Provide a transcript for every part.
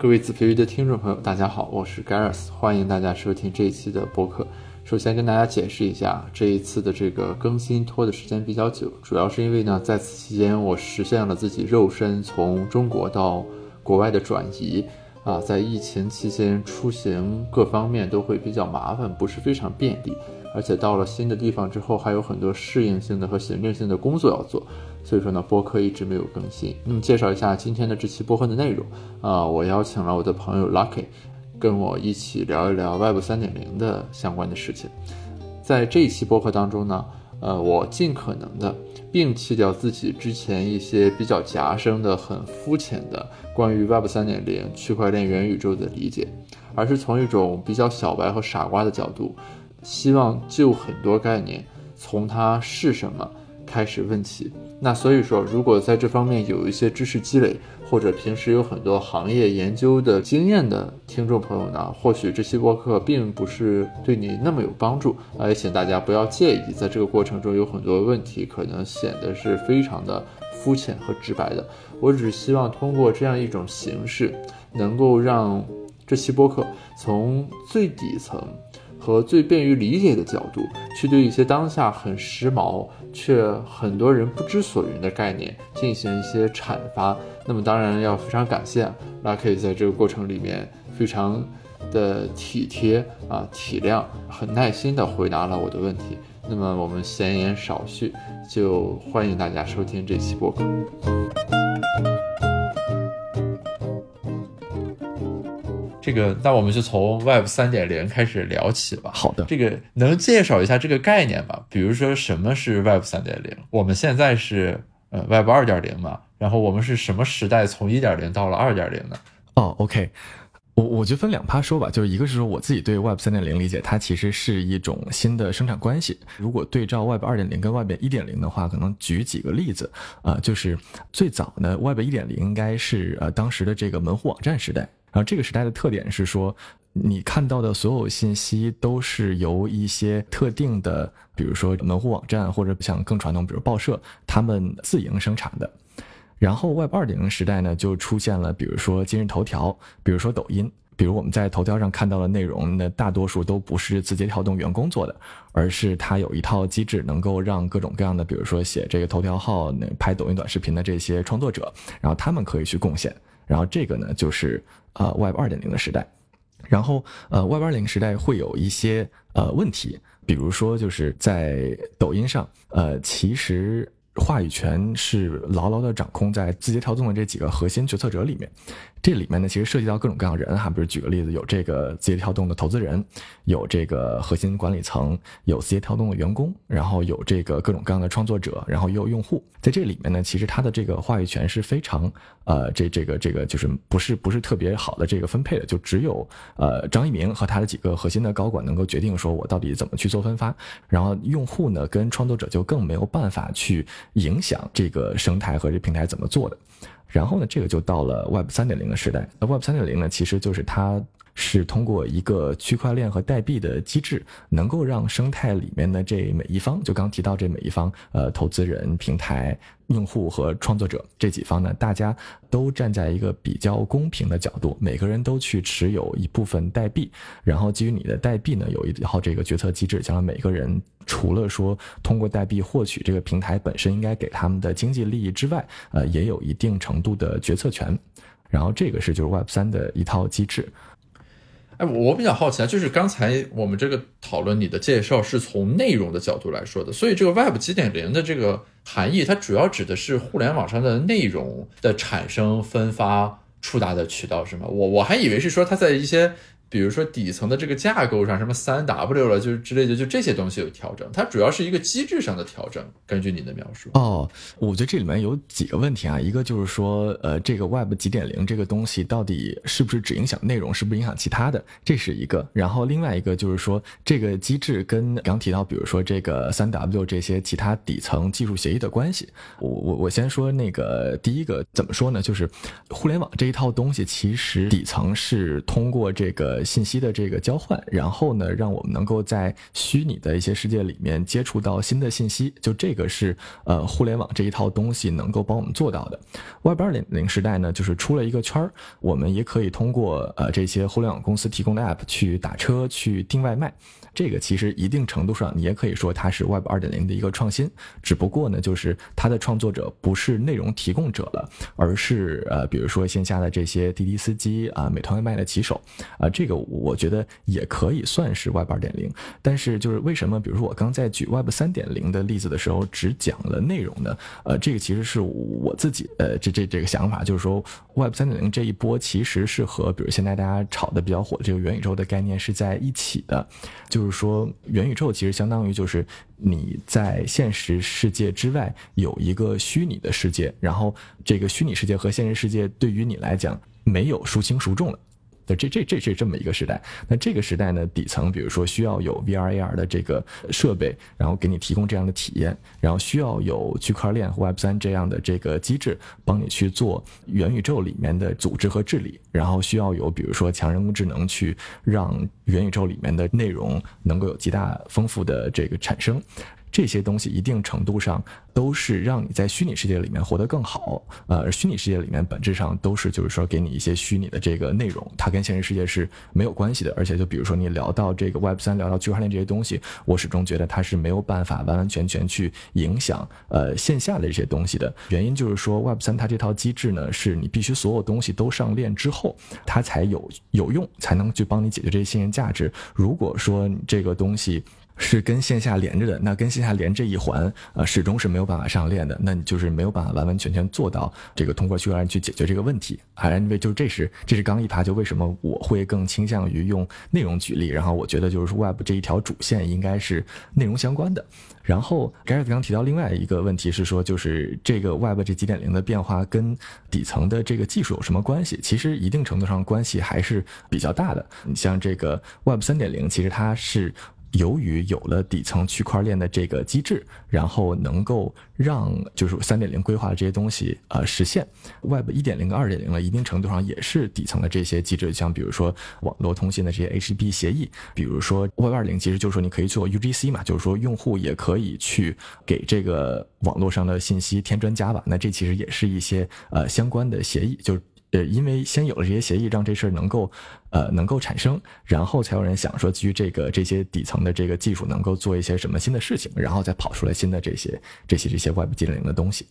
各位子非鱼的听众朋友，大家好，我是 Gareth，欢迎大家收听这一期的播客。首先跟大家解释一下，这一次的这个更新拖的时间比较久，主要是因为呢，在此期间我实现了自己肉身从中国到国外的转移啊，在疫情期间出行各方面都会比较麻烦，不是非常便利，而且到了新的地方之后，还有很多适应性的和行政性的工作要做。所以说呢，播客一直没有更新。那么介绍一下今天的这期播客的内容啊，我邀请了我的朋友 Lucky，跟我一起聊一聊 Web 3.0的相关的事情。在这一期播客当中呢，呃，我尽可能的摒弃掉自己之前一些比较夹生的、很肤浅的关于 Web 3.0、区块链、元宇宙的理解，而是从一种比较小白和傻瓜的角度，希望就很多概念从它是什么开始问起。那所以说，如果在这方面有一些知识积累，或者平时有很多行业研究的经验的听众朋友呢，或许这期播客并不是对你那么有帮助，也请大家不要介意，在这个过程中有很多问题可能显得是非常的肤浅和直白的。我只希望通过这样一种形式，能够让这期播客从最底层。和最便于理解的角度，去对一些当下很时髦却很多人不知所云的概念进行一些阐发。那么，当然要非常感谢 Lucky 在这个过程里面非常的体贴啊、体谅、很耐心的回答了我的问题。那么，我们闲言少叙，就欢迎大家收听这期播客。这个，那我们就从 Web 三点零开始聊起吧。好的，这个能介绍一下这个概念吗？比如说什么是 Web 三点零？我们现在是呃 Web 二点零嘛？然后我们是什么时代从一点零到了二点零呢？哦，OK，我我就分两趴说吧。就是一个是说我自己对 Web 三点零理解，它其实是一种新的生产关系。如果对照 Web 二点零跟 Web 一点零的话，可能举几个例子啊，就是最早呢 Web 一点零应该是呃当时的这个门户网站时代。然后这个时代的特点是说，你看到的所有信息都是由一些特定的，比如说门户网站或者像更传统，比如报社，他们自营生产的。然后 Web 二点零时代呢，就出现了，比如说今日头条，比如说抖音，比如我们在头条上看到的内容，那大多数都不是字节跳动员工做的，而是它有一套机制，能够让各种各样的，比如说写这个头条号、那拍抖音短视频的这些创作者，然后他们可以去贡献。然后这个呢，就是呃 Web 二点零的时代，然后呃 Web 二零时代会有一些呃问题，比如说就是在抖音上，呃其实。话语权是牢牢的掌控在字节跳动的这几个核心决策者里面，这里面呢其实涉及到各种各样人哈，比如举个例子，有这个字节跳动的投资人，有这个核心管理层，有字节跳动的员工，然后有这个各种各样的创作者，然后也有用户，在这里面呢，其实他的这个话语权是非常呃这这个这个就是不是不是特别好的这个分配的，就只有呃张一鸣和他的几个核心的高管能够决定说我到底怎么去做分发，然后用户呢跟创作者就更没有办法去。影响这个生态和这平台怎么做的，然后呢，这个就到了 Web 三点零的时代。那 Web 三点零呢，其实就是它是通过一个区块链和代币的机制，能够让生态里面的这每一方，就刚提到这每一方，呃，投资人、平台。用户和创作者这几方呢，大家都站在一个比较公平的角度，每个人都去持有一部分代币，然后基于你的代币呢，有一套这个决策机制，将来每个人除了说通过代币获取这个平台本身应该给他们的经济利益之外，呃，也有一定程度的决策权。然后这个是就是 Web 三的一套机制。哎，我比较好奇啊，就是刚才我们这个讨论，你的介绍是从内容的角度来说的，所以这个 Web 七点零的这个含义，它主要指的是互联网上的内容的产生、分发、触达的渠道，是吗？我我还以为是说它在一些。比如说底层的这个架构上，什么三 W 了，就是之类的，就这些东西有调整。它主要是一个机制上的调整。根据你的描述，哦，我觉得这里面有几个问题啊。一个就是说，呃，这个 Web 几点零这个东西到底是不是只影响内容，是不是影响其他的？这是一个。然后另外一个就是说，这个机制跟刚提到，比如说这个三 W 这些其他底层技术协议的关系。我我我先说那个第一个怎么说呢？就是互联网这一套东西，其实底层是通过这个。信息的这个交换，然后呢，让我们能够在虚拟的一些世界里面接触到新的信息。就这个是呃互联网这一套东西能够帮我们做到的。Web 二点零时代呢，就是出了一个圈儿，我们也可以通过呃这些互联网公司提供的 App 去打车、去订外卖。这个其实一定程度上，你也可以说它是 Web 二点零的一个创新，只不过呢，就是它的创作者不是内容提供者了，而是呃，比如说线下的这些滴滴司机啊、美团外卖的骑手啊，这个我觉得也可以算是 Web 二点零。但是就是为什么，比如说我刚在举 Web 三点零的例子的时候，只讲了内容呢？呃，这个其实是我自己呃这这这个想法，就是说 Web 三点零这一波其实是和比如现在大家炒的比较火的这个元宇宙的概念是在一起的，就。就是说，元宇宙其实相当于就是你在现实世界之外有一个虚拟的世界，然后这个虚拟世界和现实世界对于你来讲没有孰轻孰重了。这这这是这么一个时代，那这个时代呢，底层比如说需要有 VR AR 的这个设备，然后给你提供这样的体验，然后需要有区块链和 Web 三这样的这个机制帮你去做元宇宙里面的组织和治理，然后需要有比如说强人工智能去让元宇宙里面的内容能够有极大丰富的这个产生。这些东西一定程度上都是让你在虚拟世界里面活得更好，呃，虚拟世界里面本质上都是就是说给你一些虚拟的这个内容，它跟现实世界是没有关系的。而且就比如说你聊到这个 Web 三，聊到区块链这些东西，我始终觉得它是没有办法完完全全去影响呃线下的这些东西的。原因就是说 Web 三它这套机制呢，是你必须所有东西都上链之后，它才有有用，才能去帮你解决这些信任价值。如果说这个东西，是跟线下连着的，那跟线下连这一环，呃，始终是没有办法上链的。那你就是没有办法完完全全做到这个通过区块链去解决这个问题。还，因为就是这是这是刚一爬，就为什么我会更倾向于用内容举例。然后我觉得就是 Web 这一条主线应该是内容相关的。然后 Gareth 刚提到另外一个问题是说，就是这个 Web 这几点零的变化跟底层的这个技术有什么关系？其实一定程度上关系还是比较大的。你像这个 Web 三点零，其实它是。由于有了底层区块链的这个机制，然后能够让就是三点零规划的这些东西呃实现，Web 一点零跟二点零呢，一定程度上也是底层的这些机制，像比如说网络通信的这些 HTTP 协议，比如说 Web 二零其实就是说你可以做 UGC 嘛，就是说用户也可以去给这个网络上的信息添砖加瓦，那这其实也是一些呃相关的协议，就。呃，因为先有了这些协议，让这事儿能够，呃，能够产生，然后才有人想说，基于这个这些底层的这个技术，能够做一些什么新的事情，然后再跑出来新的这些这些这些 Web 几点零的东西。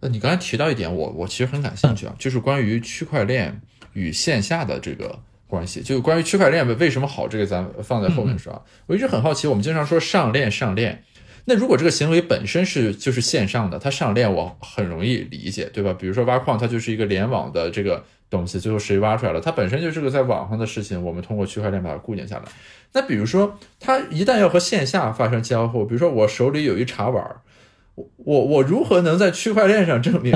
那你刚才提到一点，我我其实很感兴趣啊，就是关于区块链与线下的这个关系，就关于区块链为什么好，这个咱放在后面说啊。我一直很好奇，我们经常说上链上链。那如果这个行为本身是就是线上的，它上链我很容易理解，对吧？比如说挖矿，它就是一个联网的这个东西，最后谁挖出来了，它本身就是个在网上的事情，我们通过区块链把它固定下来。那比如说，它一旦要和线下发生交互，比如说我手里有一茶碗，我我我如何能在区块链上证明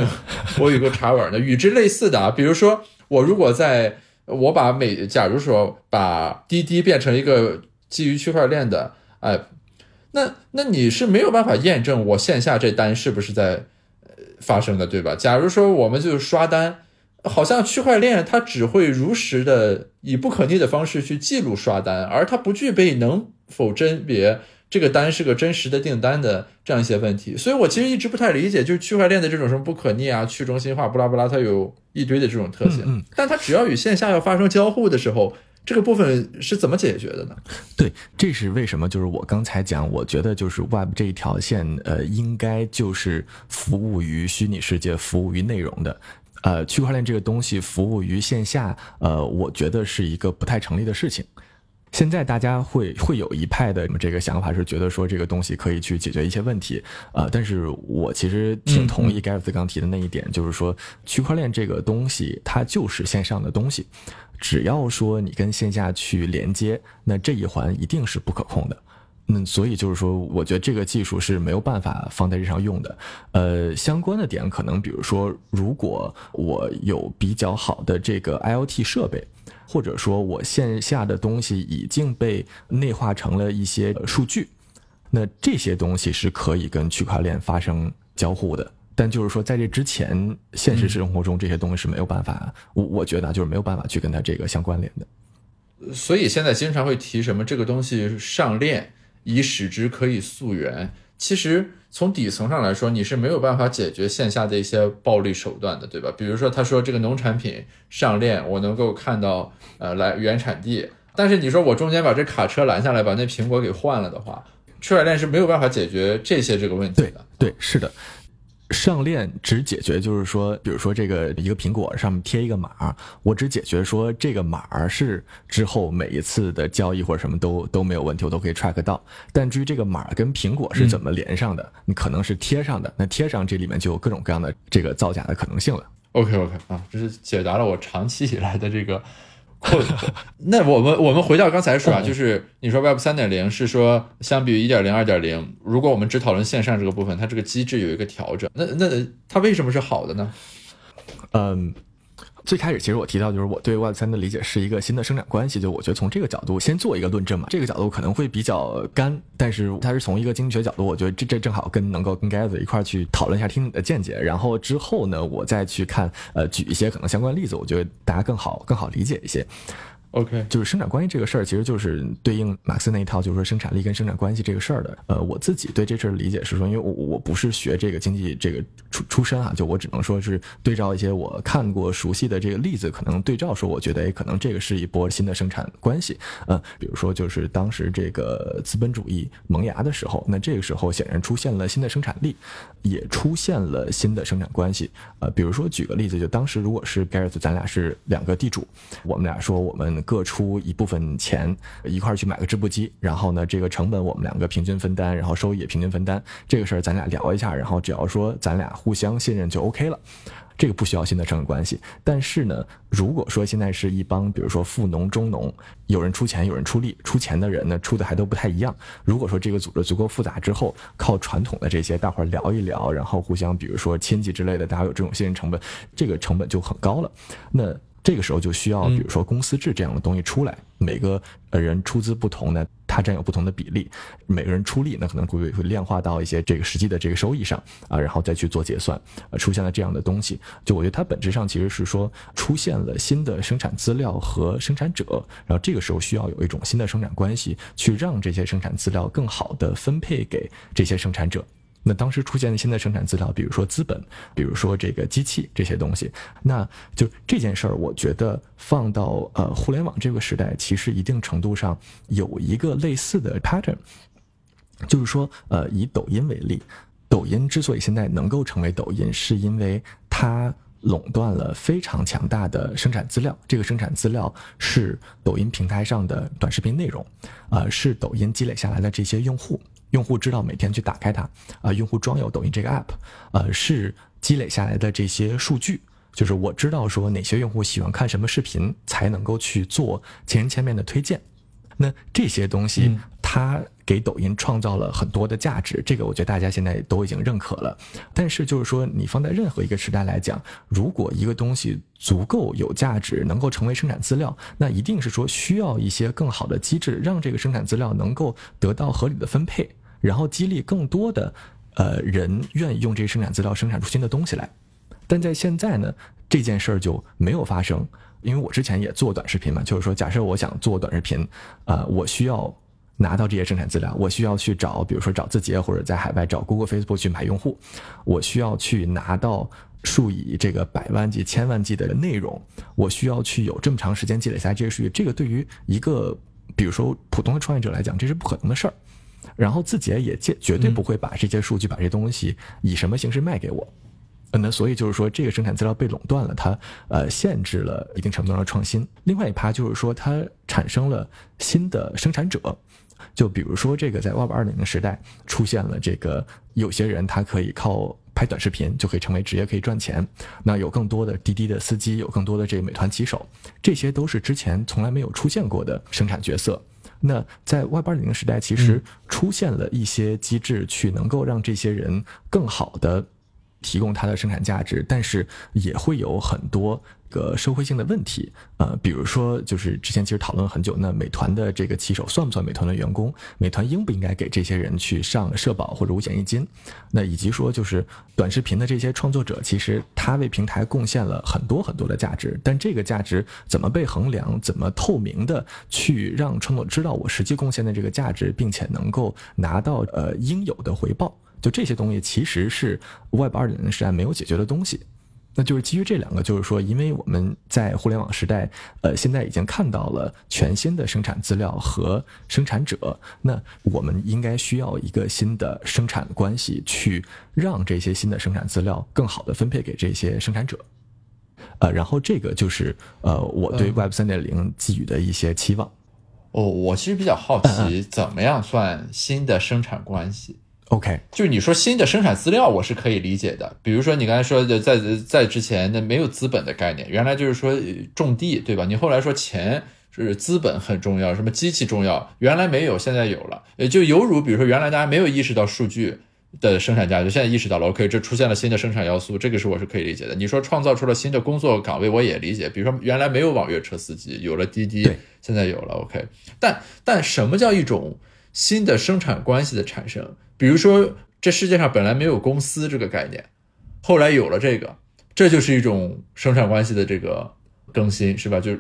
我有个茶碗呢？与之类似的啊，比如说我如果在我把每假如说把滴滴变成一个基于区块链的，哎。那那你是没有办法验证我线下这单是不是在呃发生的，对吧？假如说我们就是刷单，好像区块链它只会如实的以不可逆的方式去记录刷单，而它不具备能否甄别这个单是个真实的订单的这样一些问题。所以我其实一直不太理解，就是区块链的这种什么不可逆啊、去中心化、不拉不拉，它有一堆的这种特性，但它只要与线下要发生交互的时候。这个部分是怎么解决的呢？对，这是为什么？就是我刚才讲，我觉得就是 Web 这一条线，呃，应该就是服务于虚拟世界、服务于内容的。呃，区块链这个东西服务于线下，呃，我觉得是一个不太成立的事情。现在大家会会有一派的这个想法，是觉得说这个东西可以去解决一些问题，呃，但是我其实挺同意盖尔斯刚提的那一点，就是说区块链这个东西它就是线上的东西。只要说你跟线下去连接，那这一环一定是不可控的。那所以就是说，我觉得这个技术是没有办法放在日常用的。呃，相关的点可能比如说，如果我有比较好的这个 IoT 设备，或者说我线下的东西已经被内化成了一些数据，那这些东西是可以跟区块链发生交互的。但就是说，在这之前，现实生活中这些东西是没有办法，我我觉得就是没有办法去跟它这个相关联的。所以现在经常会提什么这个东西上链，以使之可以溯源。其实从底层上来说，你是没有办法解决线下的一些暴力手段的，对吧？比如说他说这个农产品上链，我能够看到呃来原产地，但是你说我中间把这卡车拦下来，把那苹果给换了的话，区块链是没有办法解决这些这个问题的。对，是的。上链只解决，就是说，比如说这个一个苹果上面贴一个码，我只解决说这个码是之后每一次的交易或者什么都都没有问题，我都可以 track 到。但至于这个码跟苹果是怎么连上的，你可能是贴上的，那贴上这里面就有各种各样的这个造假的可能性了。OK OK 啊，这是解答了我长期以来的这个。那我们我们回到刚才说啊，就是你说 Web 三点零是说相比于一点零、二点零，如果我们只讨论线上这个部分，它这个机制有一个调整，那那它为什么是好的呢？嗯。最开始其实我提到就是我对 Web 三的理解是一个新的生产关系，就我觉得从这个角度先做一个论证嘛。这个角度可能会比较干，但是它是从一个经济学角度，我觉得这这正好跟能够跟盖子一块去讨论一下，听你的见解。然后之后呢，我再去看呃举一些可能相关例子，我觉得大家更好更好理解一些。OK，就是生产关系这个事儿，其实就是对应马克思那一套，就是说生产力跟生产关系这个事儿的。呃，我自己对这事儿理解是说，因为我我不是学这个经济这个出出身啊，就我只能说是对照一些我看过熟悉的这个例子，可能对照说，我觉得哎，可能这个是一波新的生产关系。呃，比如说就是当时这个资本主义萌芽的时候，那这个时候显然出现了新的生产力，也出现了新的生产关系。呃，比如说举个例子，就当时如果是 Gareth，咱俩是两个地主，我们俩说我们。各出一部分钱，一块去买个织布机，然后呢，这个成本我们两个平均分担，然后收益也平均分担。这个事儿咱俩聊一下，然后只要说咱俩互相信任就 OK 了，这个不需要新的成本关系。但是呢，如果说现在是一帮，比如说富农、中农，有人出钱，有人出力，出钱的人呢出的还都不太一样。如果说这个组织足够复杂之后，靠传统的这些大伙儿聊一聊，然后互相比如说亲戚之类的，大家有这种信任成本，这个成本就很高了。那这个时候就需要，比如说公司制这样的东西出来，每个人出资不同呢，他占有不同的比例，每个人出力，那可能会会量化到一些这个实际的这个收益上啊，然后再去做结算，呃，出现了这样的东西，就我觉得它本质上其实是说出现了新的生产资料和生产者，然后这个时候需要有一种新的生产关系，去让这些生产资料更好的分配给这些生产者。那当时出现的新的生产资料，比如说资本，比如说这个机器这些东西，那就这件事儿，我觉得放到呃互联网这个时代，其实一定程度上有一个类似的 pattern，就是说，呃，以抖音为例，抖音之所以现在能够成为抖音，是因为它垄断了非常强大的生产资料，这个生产资料是抖音平台上的短视频内容，呃，是抖音积累下来的这些用户。用户知道每天去打开它，啊，用户装有抖音这个 app，呃，是积累下来的这些数据，就是我知道说哪些用户喜欢看什么视频，才能够去做千人千面的推荐。那这些东西，它给抖音创造了很多的价值，这个我觉得大家现在都已经认可了。但是就是说，你放在任何一个时代来讲，如果一个东西足够有价值，能够成为生产资料，那一定是说需要一些更好的机制，让这个生产资料能够得到合理的分配。然后激励更多的，呃人愿意用这些生产资料生产出新的东西来，但在现在呢，这件事儿就没有发生。因为我之前也做短视频嘛，就是说，假设我想做短视频，呃，我需要拿到这些生产资料，我需要去找，比如说找字节或者在海外找 Google、Facebook 去买用户，我需要去拿到数以这个百万计、千万计的内容，我需要去有这么长时间积累下这些数据，这个对于一个比如说普通的创业者来讲，这是不可能的事儿。然后字节也绝绝对不会把这些数据、把这些东西以什么形式卖给我，那所以就是说，这个生产资料被垄断了，它呃限制了一定程度上的创新。另外一趴就是说，它产生了新的生产者，就比如说这个在 Web 二点零时代出现了这个有些人他可以靠拍短视频就可以成为职业，可以赚钱。那有更多的滴滴的司机，有更多的这个美团骑手，这些都是之前从来没有出现过的生产角色。那在 Web 二点零时代，其实出现了一些机制，去能够让这些人更好的提供他的生产价值，但是也会有很多一个社会性的问题，呃，比如说就是之前其实讨论了很久，那美团的这个骑手算不算美团的员工？美团应不应该给这些人去上社保或者五险一金？那以及说就是短视频的这些创作者，其实他为平台贡献了很多很多的价值，但这个价值怎么被衡量？怎么透明的去让创作者知道我实际贡献的这个价值，并且能够拿到呃应有的回报？就这些东西其实是 Web 二点零时代没有解决的东西。那就是基于这两个，就是说，因为我们在互联网时代，呃，现在已经看到了全新的生产资料和生产者，那我们应该需要一个新的生产关系，去让这些新的生产资料更好的分配给这些生产者。呃，然后这个就是呃，我对 Web 三点零寄予的一些期望。哦，我其实比较好奇，怎么样算新的生产关系？OK，就是你说新的生产资料，我是可以理解的。比如说你刚才说的，在在之前那没有资本的概念，原来就是说种地，对吧？你后来说钱是资本很重要，什么机器重要，原来没有，现在有了。也就犹如比如说原来大家没有意识到数据的生产价值，现在意识到了，OK，这出现了新的生产要素，这个是我是可以理解的。你说创造出了新的工作岗位，我也理解。比如说原来没有网约车司机，有了滴滴，现在有了，OK。但但什么叫一种新的生产关系的产生？比如说，这世界上本来没有公司这个概念，后来有了这个，这就是一种生产关系的这个更新，是吧？就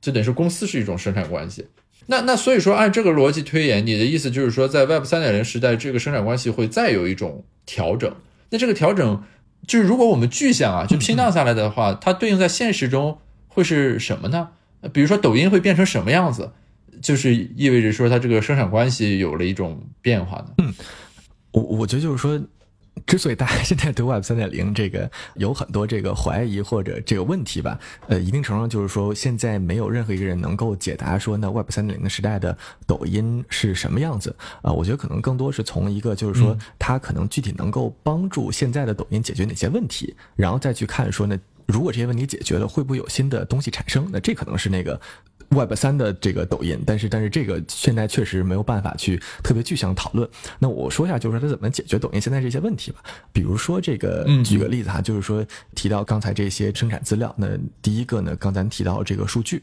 就等于说公司是一种生产关系。那那所以说，按这个逻辑推演，你的意思就是说，在 Web 三点零时代，这个生产关系会再有一种调整。那这个调整，就是如果我们具象啊，就拼荡下来的话，它对应在现实中会是什么呢？比如说抖音会变成什么样子？就是意味着说，它这个生产关系有了一种变化呢？嗯。我我觉得就是说，之所以大家 现在对 Web 三点零这个有很多这个怀疑或者这个问题吧，呃，一定程度上就是说，现在没有任何一个人能够解答说，那 Web 三点零的时代的抖音是什么样子啊？我觉得可能更多是从一个就是说，它可能具体能够帮助现在的抖音解决哪些问题，然后再去看说，那如果这些问题解决了，会不会有新的东西产生？那这可能是那个。Web 三的这个抖音，但是但是这个现在确实没有办法去特别具象讨论。那我说一下，就是说它怎么解决抖音现在这些问题吧。比如说这个，举个例子哈，就是说提到刚才这些生产资料，那第一个呢，刚才提到这个数据。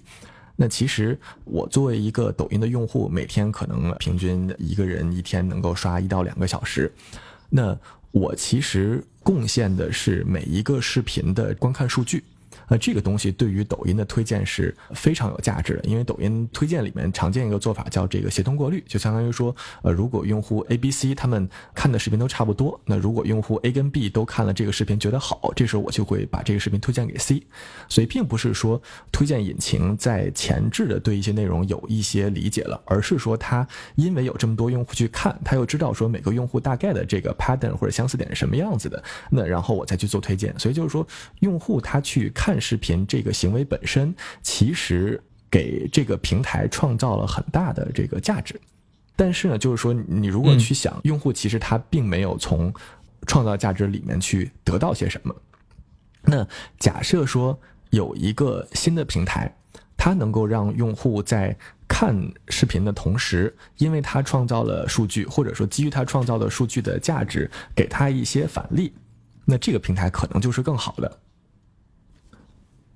那其实我作为一个抖音的用户，每天可能平均一个人一天能够刷一到两个小时。那我其实贡献的是每一个视频的观看数据。那这个东西对于抖音的推荐是非常有价值的，因为抖音推荐里面常见一个做法叫这个协同过滤，就相当于说，呃，如果用户 A、B、C 他们看的视频都差不多，那如果用户 A 跟 B 都看了这个视频觉得好，这时候我就会把这个视频推荐给 C。所以并不是说推荐引擎在前置的对一些内容有一些理解了，而是说它因为有这么多用户去看，他又知道说每个用户大概的这个 pattern 或者相似点是什么样子的，那然后我再去做推荐。所以就是说，用户他去看。看视频这个行为本身，其实给这个平台创造了很大的这个价值。但是呢，就是说，你如果去想，用户其实他并没有从创造价值里面去得到些什么。那假设说有一个新的平台，它能够让用户在看视频的同时，因为它创造了数据，或者说基于它创造的数据的价值，给他一些返利，那这个平台可能就是更好的。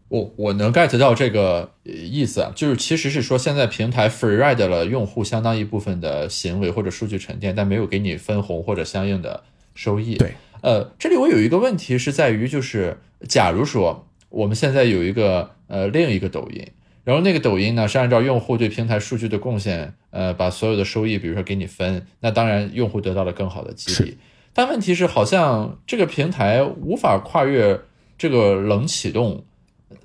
我我能 get 到这个意思啊，就是其实是说现在平台 free ride 了用户相当一部分的行为或者数据沉淀，但没有给你分红或者相应的收益。对，呃，这里我有一个问题是在于，就是假如说我们现在有一个呃另一个抖音，然后那个抖音呢是按照用户对平台数据的贡献，呃，把所有的收益比如说给你分，那当然用户得到了更好的激励。但问题是好像这个平台无法跨越这个冷启动。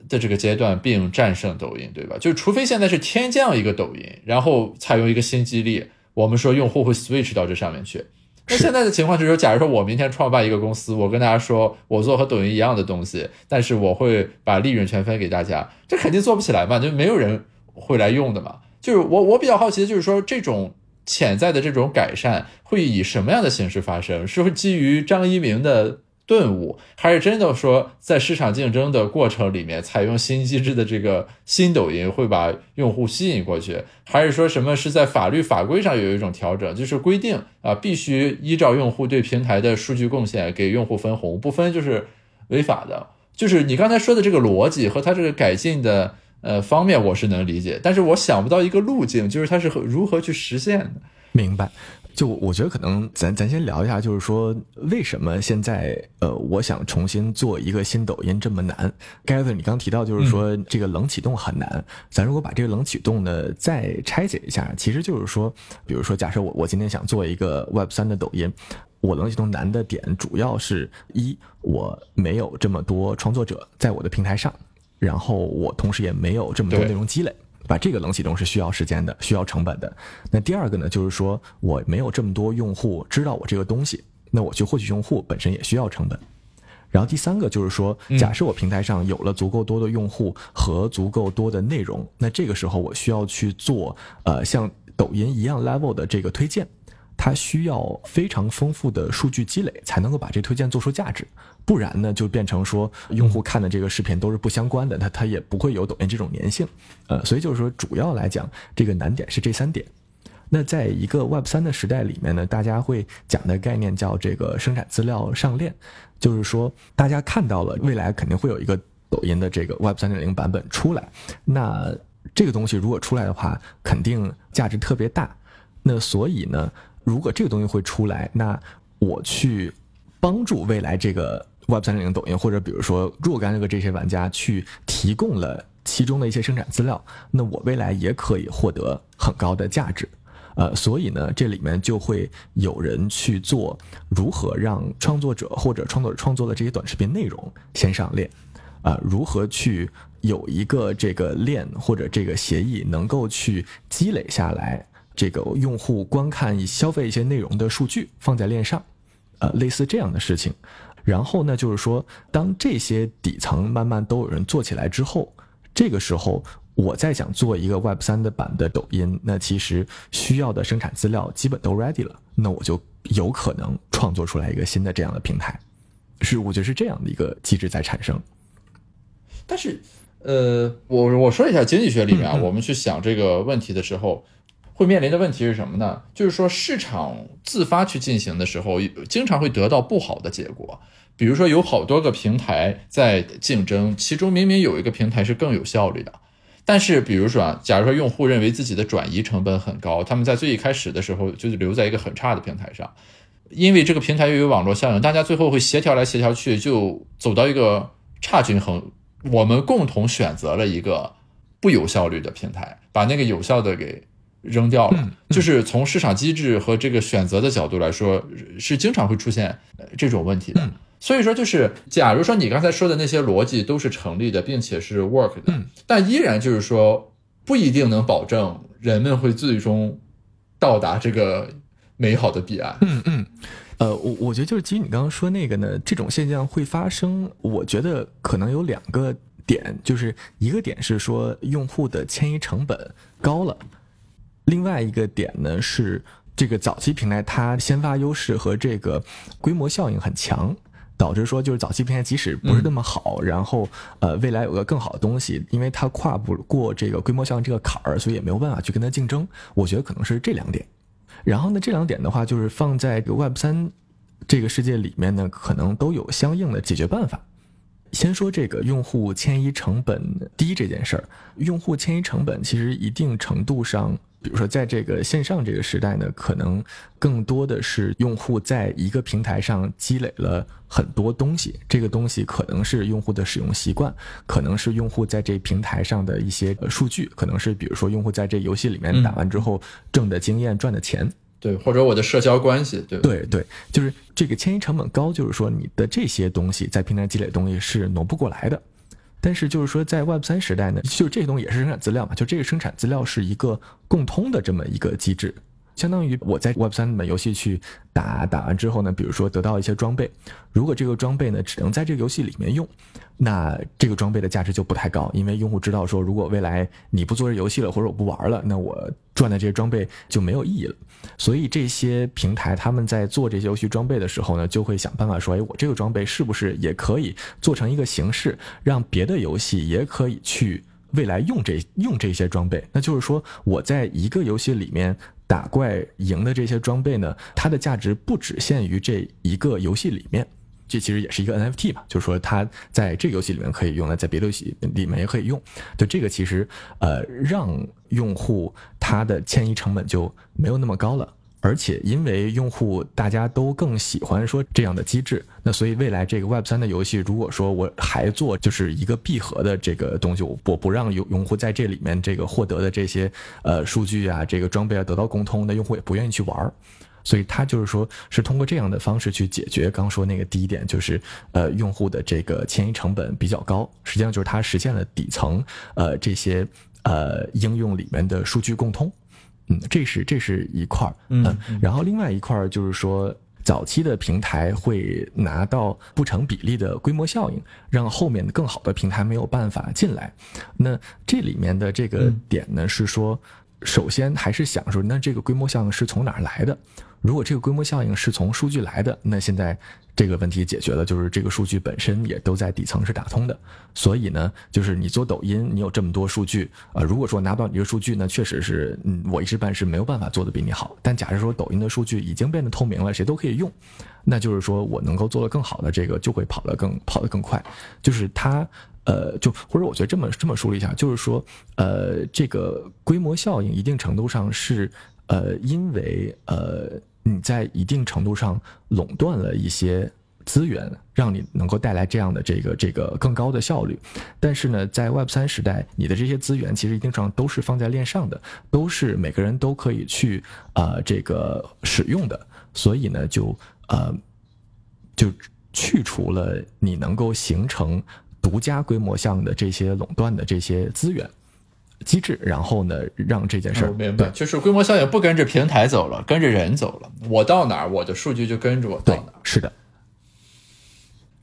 的这个阶段并战胜抖音，对吧？就除非现在是天降一个抖音，然后采用一个新激励，我们说用户会 switch 到这上面去。那现在的情况就是说，假如说我明天创办一个公司，我跟大家说我做和抖音一样的东西，但是我会把利润全分给大家，这肯定做不起来嘛，就没有人会来用的嘛。就是我我比较好奇的就是说，这种潜在的这种改善会以什么样的形式发生？是会基于张一鸣的？顿悟，还是真的说，在市场竞争的过程里面，采用新机制的这个新抖音会把用户吸引过去，还是说什么是在法律法规上有一种调整，就是规定啊，必须依照用户对平台的数据贡献给用户分红，不分就是违法的。就是你刚才说的这个逻辑和它这个改进的呃方面，我是能理解，但是我想不到一个路径，就是它是如何去实现的。明白。就我觉得可能咱咱先聊一下，就是说为什么现在呃，我想重新做一个新抖音这么难 g a t h e r 你刚提到就是说这个冷启动很难。咱如果把这个冷启动呢再拆解一下，其实就是说，比如说假设我我今天想做一个 Web 三的抖音，我冷启动难的点主要是一我没有这么多创作者在我的平台上，然后我同时也没有这么多内容积累。把这个冷启动是需要时间的，需要成本的。那第二个呢，就是说我没有这么多用户知道我这个东西，那我去获取用户本身也需要成本。然后第三个就是说，假设我平台上有了足够多的用户和足够多的内容，那这个时候我需要去做呃像抖音一样 level 的这个推荐。它需要非常丰富的数据积累，才能够把这推荐做出价值，不然呢，就变成说用户看的这个视频都是不相关的，它它也不会有抖音这种粘性。呃，所以就是说，主要来讲，这个难点是这三点。那在一个 Web 三的时代里面呢，大家会讲的概念叫这个生产资料上链，就是说大家看到了未来肯定会有一个抖音的这个 Web 三点零版本出来，那这个东西如果出来的话，肯定价值特别大。那所以呢？如果这个东西会出来，那我去帮助未来这个 Web 三点零抖音，或者比如说若干个这些玩家去提供了其中的一些生产资料，那我未来也可以获得很高的价值。呃，所以呢，这里面就会有人去做如何让创作者或者创作者创作的这些短视频内容先上链，啊，如何去有一个这个链或者这个协议能够去积累下来。这个用户观看、消费一些内容的数据放在链上，呃，类似这样的事情。然后呢，就是说，当这些底层慢慢都有人做起来之后，这个时候我再想做一个 Web 三的版的抖音，那其实需要的生产资料基本都 ready 了，那我就有可能创作出来一个新的这样的平台。是，我觉得是这样的一个机制在产生。但是，呃，我我说一下经济学里面啊，我们去想这个问题的时候。会面临的问题是什么呢？就是说市场自发去进行的时候，经常会得到不好的结果。比如说有好多个平台在竞争，其中明明有一个平台是更有效率的，但是比如说啊，假如说用户认为自己的转移成本很高，他们在最一开始的时候就是留在一个很差的平台上，因为这个平台又有网络效应，大家最后会协调来协调去，就走到一个差均衡。我们共同选择了一个不有效率的平台，把那个有效的给。扔掉了，就是从市场机制和这个选择的角度来说，是经常会出现这种问题的。所以说，就是假如说你刚才说的那些逻辑都是成立的，并且是 work 的，但依然就是说不一定能保证人们会最终到达这个美好的彼岸。嗯嗯，呃，我我觉得就是基于你刚刚说那个呢，这种现象会发生。我觉得可能有两个点，就是一个点是说用户的迁移成本高了。另外一个点呢是，这个早期平台它先发优势和这个规模效应很强，导致说就是早期平台即使不是那么好，然后呃未来有个更好的东西，因为它跨不过这个规模效应这个坎儿，所以也没有办法去跟它竞争。我觉得可能是这两点。然后呢，这两点的话，就是放在个 Web 三这个世界里面呢，可能都有相应的解决办法。先说这个用户迁移成本低这件事儿，用户迁移成本其实一定程度上。比如说，在这个线上这个时代呢，可能更多的是用户在一个平台上积累了很多东西。这个东西可能是用户的使用习惯，可能是用户在这平台上的一些数据，可能是比如说用户在这游戏里面打完之后挣的经验、赚的钱，对，或者我的社交关系，对，对对，就是这个迁移成本高，就是说你的这些东西在平台积累东西是挪不过来的。但是就是说，在 Web 三时代呢，就这些东西也是生产资料嘛，就这个生产资料是一个共通的这么一个机制，相当于我在 Web 三里面游戏去打打完之后呢，比如说得到一些装备，如果这个装备呢只能在这个游戏里面用。那这个装备的价值就不太高，因为用户知道说，如果未来你不做这游戏了，或者我不玩了，那我赚的这些装备就没有意义了。所以这些平台他们在做这些游戏装备的时候呢，就会想办法说，哎，我这个装备是不是也可以做成一个形式，让别的游戏也可以去未来用这用这些装备？那就是说，我在一个游戏里面打怪赢的这些装备呢，它的价值不只限于这一个游戏里面。这其实也是一个 NFT 嘛，就是说它在这个游戏里面可以用，来在别的游戏里面也可以用。就这个其实呃，让用户他的迁移成本就没有那么高了。而且，因为用户大家都更喜欢说这样的机制，那所以未来这个 Web 三的游戏，如果说我还做就是一个闭合的这个东西，我我不让用用户在这里面这个获得的这些呃数据啊，这个装备啊得到共通，那用户也不愿意去玩儿。所以他就是说是通过这样的方式去解决刚说那个第一点，就是呃用户的这个迁移成本比较高，实际上就是它实现了底层呃这些呃应用里面的数据共通。嗯，这是这是一块儿，嗯，然后另外一块儿就是说，早期的平台会拿到不成比例的规模效应，让后面的更好的平台没有办法进来。那这里面的这个点呢，是说，首先还是想说，那这个规模效应是从哪儿来的？如果这个规模效应是从数据来的，那现在这个问题解决了，就是这个数据本身也都在底层是打通的。所以呢，就是你做抖音，你有这么多数据，呃，如果说拿不到你这个数据呢，确实是，嗯，我一时半时没有办法做的比你好。但假设说抖音的数据已经变得透明了，谁都可以用，那就是说我能够做得更好的这个就会跑得更跑得更快。就是它，呃，就或者我觉得这么这么梳理一下，就是说，呃，这个规模效应一定程度上是，呃，因为呃。你在一定程度上垄断了一些资源，让你能够带来这样的这个这个更高的效率。但是呢，在 Web 三时代，你的这些资源其实一定程度上都是放在链上的，都是每个人都可以去啊这个使用的。所以呢，就呃就去除了你能够形成独家规模项的这些垄断的这些资源。机制，然后呢，让这件事儿明白，就是规模效应不跟着平台走了，跟着人走了。我到哪儿，我的数据就跟着我到哪儿。是的。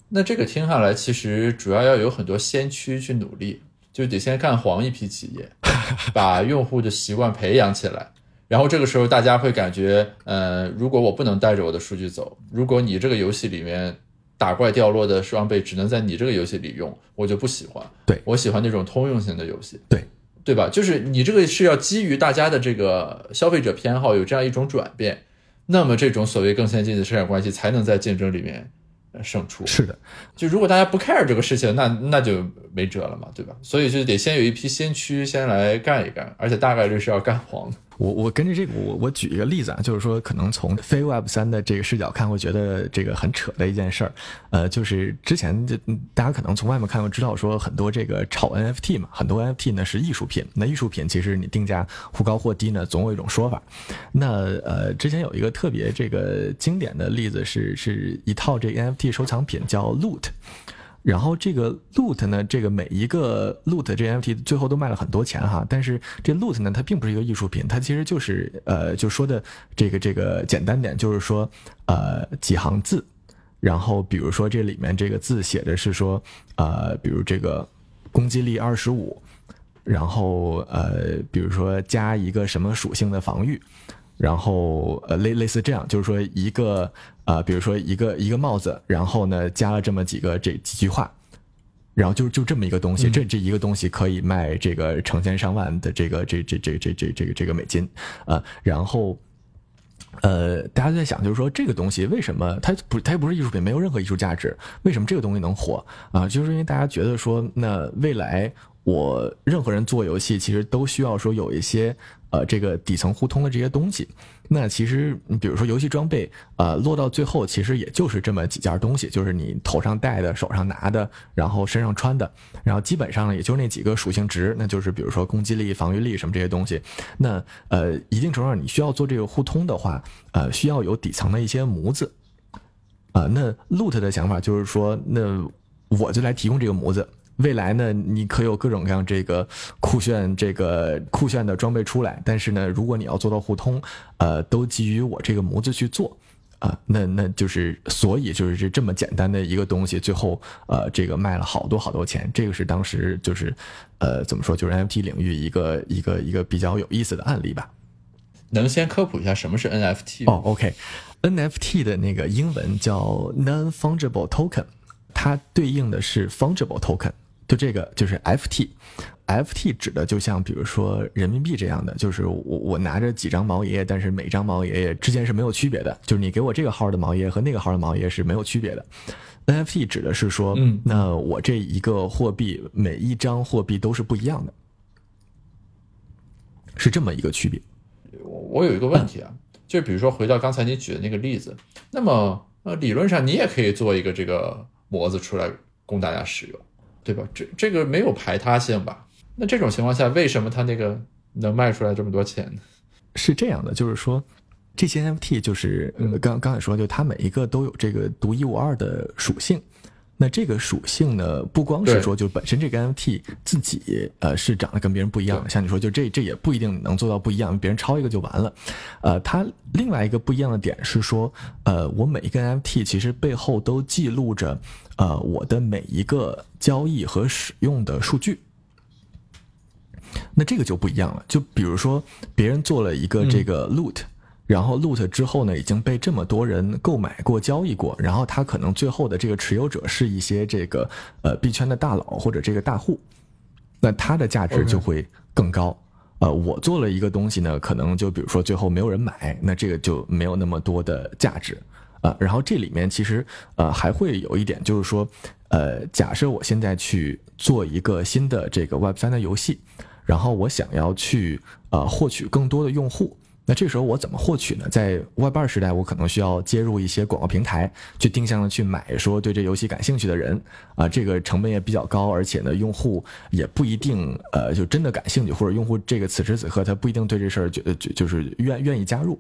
那这个听下来，其实主要要有很多先驱去努力，就得先干黄一批企业，把用户的习惯培养起来。然后这个时候，大家会感觉，呃，如果我不能带着我的数据走，如果你这个游戏里面打怪掉落的装备只能在你这个游戏里用，我就不喜欢。对我喜欢那种通用型的游戏。对。对吧？就是你这个是要基于大家的这个消费者偏好有这样一种转变，那么这种所谓更先进的生产关系才能在竞争里面胜出。是的，就如果大家不 care 这个事情，那那就没辙了嘛，对吧？所以就得先有一批先驱先来干一干，而且大概率是要干黄的。我我跟着这个，我我举一个例子啊，就是说可能从非 Web 三的这个视角看，会觉得这个很扯的一件事儿，呃，就是之前就大家可能从外面看会知道说很多这个炒 NFT 嘛，很多 NFT 呢是艺术品，那艺术品其实你定价或高或低呢，总有一种说法。那呃，之前有一个特别这个经典的例子是是一套这个 NFT 收藏品叫 Loot。然后这个 loot 呢，这个每一个 loot 这 NFT 最后都卖了很多钱哈，但是这 loot 呢，它并不是一个艺术品，它其实就是呃，就说的这个这个简单点，就是说呃几行字，然后比如说这里面这个字写的是说呃，比如这个攻击力二十五，然后呃，比如说加一个什么属性的防御。然后呃类类似这样，就是说一个啊，比如说一个一个帽子，然后呢加了这么几个这几句话，然后就就这么一个东西，这这一个东西可以卖这个成千上万的这个这这这这这这个这个美金啊，然后呃大家在想就是说这个东西为什么它不它又不是艺术品，没有任何艺术价值，为什么这个东西能火啊？就是因为大家觉得说那未来。我任何人做游戏，其实都需要说有一些呃这个底层互通的这些东西。那其实你比如说游戏装备，呃，落到最后其实也就是这么几件东西，就是你头上戴的、手上拿的，然后身上穿的，然后基本上呢，也就那几个属性值，那就是比如说攻击力、防御力什么这些东西。那呃，一定程度上你需要做这个互通的话，呃，需要有底层的一些模子。啊，那 Loot 的想法就是说，那我就来提供这个模子。未来呢，你可有各种各样这个酷炫、这个酷炫的装备出来，但是呢，如果你要做到互通，呃，都基于我这个模子去做，啊，那那就是所以就是这这么简单的一个东西，最后呃，这个卖了好多好多钱，这个是当时就是呃怎么说，就是 NFT 领域一个一个一个比较有意思的案例吧。能先科普一下什么是 NFT 哦？OK，NFT 的那个英文叫 Non-Fungible Token，它对应的是 Fungible Token。就这个就是 FT，FT 指的就像比如说人民币这样的，就是我我拿着几张毛爷爷，但是每张毛爷爷之间是没有区别的，就是你给我这个号的毛爷爷和那个号的毛爷爷是没有区别的。NFT 指的是说，嗯那我这一个货币每一张货币都是不一样的，是这么一个区别。我我有一个问题啊，就比如说回到刚才你举的那个例子，那么呃理论上你也可以做一个这个模子出来供大家使用，对吧？这这个没有排他性吧？那这种情况下，为什么它那个能卖出来这么多钱呢？是这样的，就是说，这些 NFT 就是呃刚刚才说，就它每一个都有这个独一无二的属性。那这个属性呢，不光是说就本身这个 NFT 自己呃是长得跟别人不一样的，像你说，就这这也不一定能做到不一样，别人抄一个就完了。呃，它另外一个不一样的点是说，呃，我每一个 NFT 其实背后都记录着呃我的每一个交易和使用的数据。那这个就不一样了。就比如说，别人做了一个这个 loot，、然后 loot 之后呢，已经被这么多人购买过、交易过，然后他可能最后的这个持有者是一些这个呃币圈的大佬或者这个大户，那它的价值就会更高。呃，我做了一个东西呢，可能就比如说最后没有人买，那这个就没有那么多的价值。啊，然后这里面其实呃还会有一点，就是说，呃，假设我现在去做一个新的这个 Web 三的游戏，然后我想要去呃获取更多的用户，那这时候我怎么获取呢？在 Web 二时代，我可能需要接入一些广告平台，去定向的去买说对这游戏感兴趣的人啊，这个成本也比较高，而且呢，用户也不一定呃就真的感兴趣，或者用户这个此时此刻他不一定对这事儿就就就是愿愿意加入，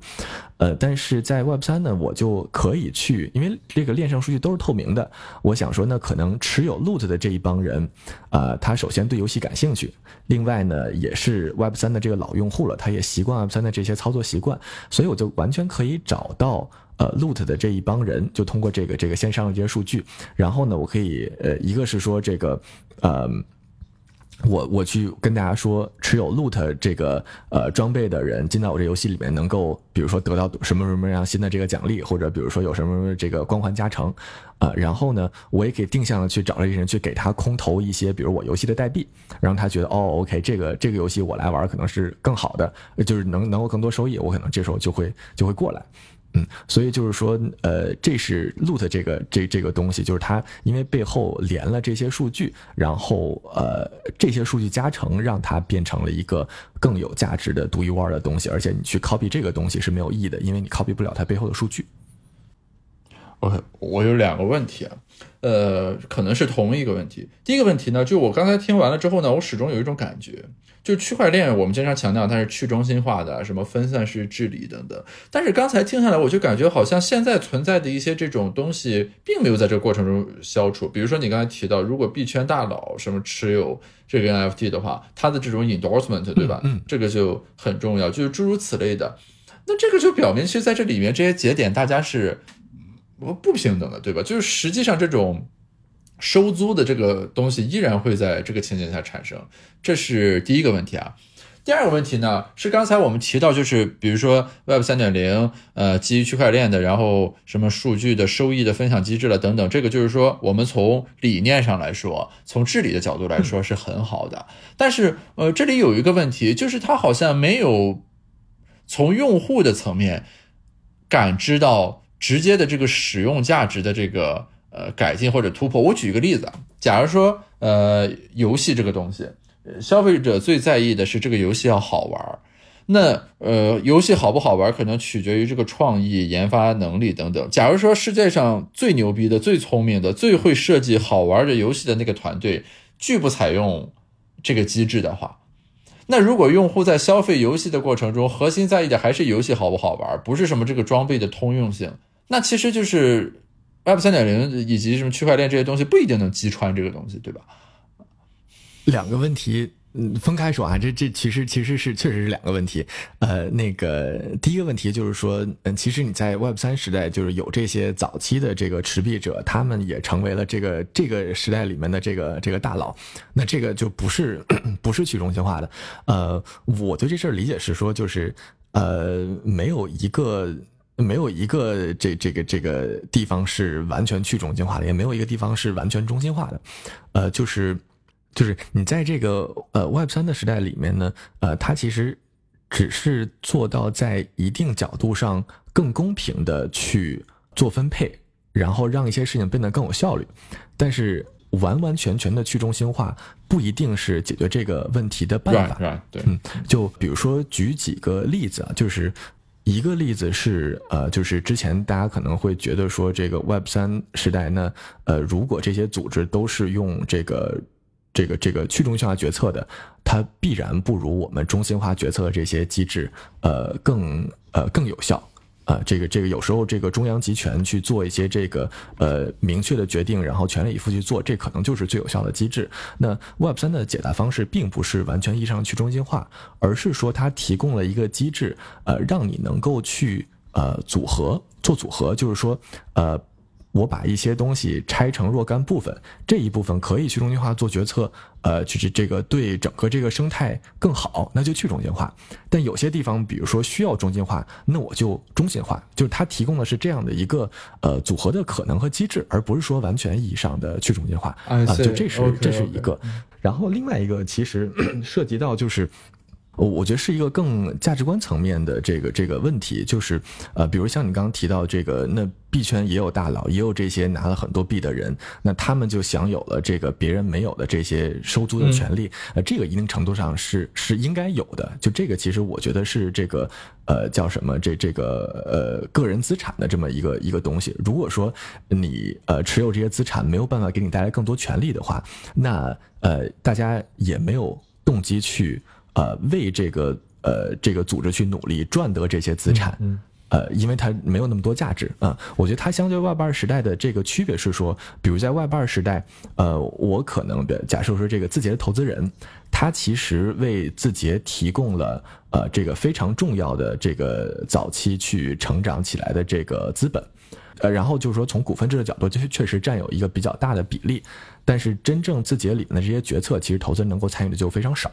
呃，但是在 Web 三呢，我就可以去，因为这个链上数据都是透明的，我想说呢，可能持有 Loot 的这一帮人，呃，他首先对游戏感兴趣，另外呢，也是 Web 三的这个老用户了，他也习惯 Web 三的这些操作习惯，所以我就完全可以找到。呃，loot 的这一帮人就通过这个这个线上的这些数据，然后呢，我可以呃，一个是说这个呃，我我去跟大家说，持有 loot 这个呃装备的人进到我这游戏里面，能够比如说得到什么什么样新的这个奖励，或者比如说有什么什么这个光环加成，呃，然后呢，我也可以定向的去找这些人去给他空投一些，比如我游戏的代币，让他觉得哦，OK，这个这个游戏我来玩可能是更好的，就是能能够更多收益，我可能这时候就会就会过来。嗯，所以就是说，呃，这是 loot 这个这这个东西，就是它因为背后连了这些数据，然后呃，这些数据加成让它变成了一个更有价值的独一无二的东西，而且你去 copy 这个东西是没有意义的，因为你 copy 不了它背后的数据。OK，我有两个问题啊，呃，可能是同一个问题。第一个问题呢，就我刚才听完了之后呢，我始终有一种感觉，就区块链我们经常强调它是去中心化的，什么分散式治理等等。但是刚才听下来，我就感觉好像现在存在的一些这种东西，并没有在这个过程中消除。比如说你刚才提到，如果币圈大佬什么持有这个 NFT 的话，它的这种 endorsement，对吧？嗯，这个就很重要，就是诸如此类的。那这个就表明，其实在这里面这些节点，大家是。不不平等的，对吧？就是实际上这种收租的这个东西依然会在这个情景下产生，这是第一个问题啊。第二个问题呢，是刚才我们提到，就是比如说 Web 三点零，呃，基于区块链的，然后什么数据的收益的分享机制了等等，这个就是说，我们从理念上来说，从治理的角度来说是很好的。但是，呃，这里有一个问题，就是它好像没有从用户的层面感知到。直接的这个使用价值的这个呃改进或者突破，我举一个例子啊，假如说呃游戏这个东西，消费者最在意的是这个游戏要好玩儿，那呃游戏好不好玩可能取决于这个创意、研发能力等等。假如说世界上最牛逼的、最聪明的、最会设计好玩的游戏的那个团队拒不采用这个机制的话。那如果用户在消费游戏的过程中，核心在意的还是游戏好不好玩，不是什么这个装备的通用性，那其实就是 Web 三点零以及什么区块链这些东西不一定能击穿这个东西，对吧？两个问题，嗯，分开说啊，这这其实其实是确实是两个问题。呃，那个第一个问题就是说，嗯，其实你在 Web 三时代，就是有这些早期的这个持币者，他们也成为了这个这个时代里面的这个这个大佬。那这个就不是不是去中心化的。呃，我对这事儿理解是说，就是呃，没有一个。没有一个这这个这个地方是完全去中心化的，也没有一个地方是完全中心化的，呃，就是就是你在这个呃 Web 三的时代里面呢，呃，它其实只是做到在一定角度上更公平的去做分配，然后让一些事情变得更有效率。但是完完全全的去中心化不一定是解决这个问题的办法。对，嗯，就比如说举几个例子啊，就是一个例子是呃，就是之前大家可能会觉得说这个 Web 三时代呢，呃，如果这些组织都是用这个这个这个去中心化决策的，它必然不如我们中心化决策的这些机制呃更呃更有效。啊，这个这个有时候这个中央集权去做一些这个呃明确的决定，然后全力以赴去做，这可能就是最有效的机制。那 Web 三的解答方式并不是完全意义上去中心化，而是说它提供了一个机制，呃，让你能够去呃组合做组合，就是说呃。我把一些东西拆成若干部分，这一部分可以去中心化做决策，呃，就是这个对整个这个生态更好，那就去中心化。但有些地方，比如说需要中心化，那我就中心化。就是它提供的是这样的一个呃组合的可能和机制，而不是说完全意义上的去中心化啊。就这是这是一个。然后另外一个其实 涉及到就是。我我觉得是一个更价值观层面的这个这个问题，就是呃，比如像你刚刚提到这个，那币圈也有大佬，也有这些拿了很多币的人，那他们就享有了这个别人没有的这些收租的权利，呃，这个一定程度上是是应该有的。就这个，其实我觉得是这个呃叫什么这这个呃个人资产的这么一个一个东西。如果说你呃持有这些资产没有办法给你带来更多权利的话，那呃大家也没有动机去。呃，为这个呃这个组织去努力赚得这些资产，呃，因为它没有那么多价值啊。我觉得它相对 Web 二时代的这个区别是说，比如在 Web 二时代，呃，我可能的假设说这个字节的投资人，他其实为字节提供了呃这个非常重要的这个早期去成长起来的这个资本，呃，然后就是说从股份制的角度，确确实占有一个比较大的比例，但是真正字节里面的这些决策，其实投资人能够参与的就非常少。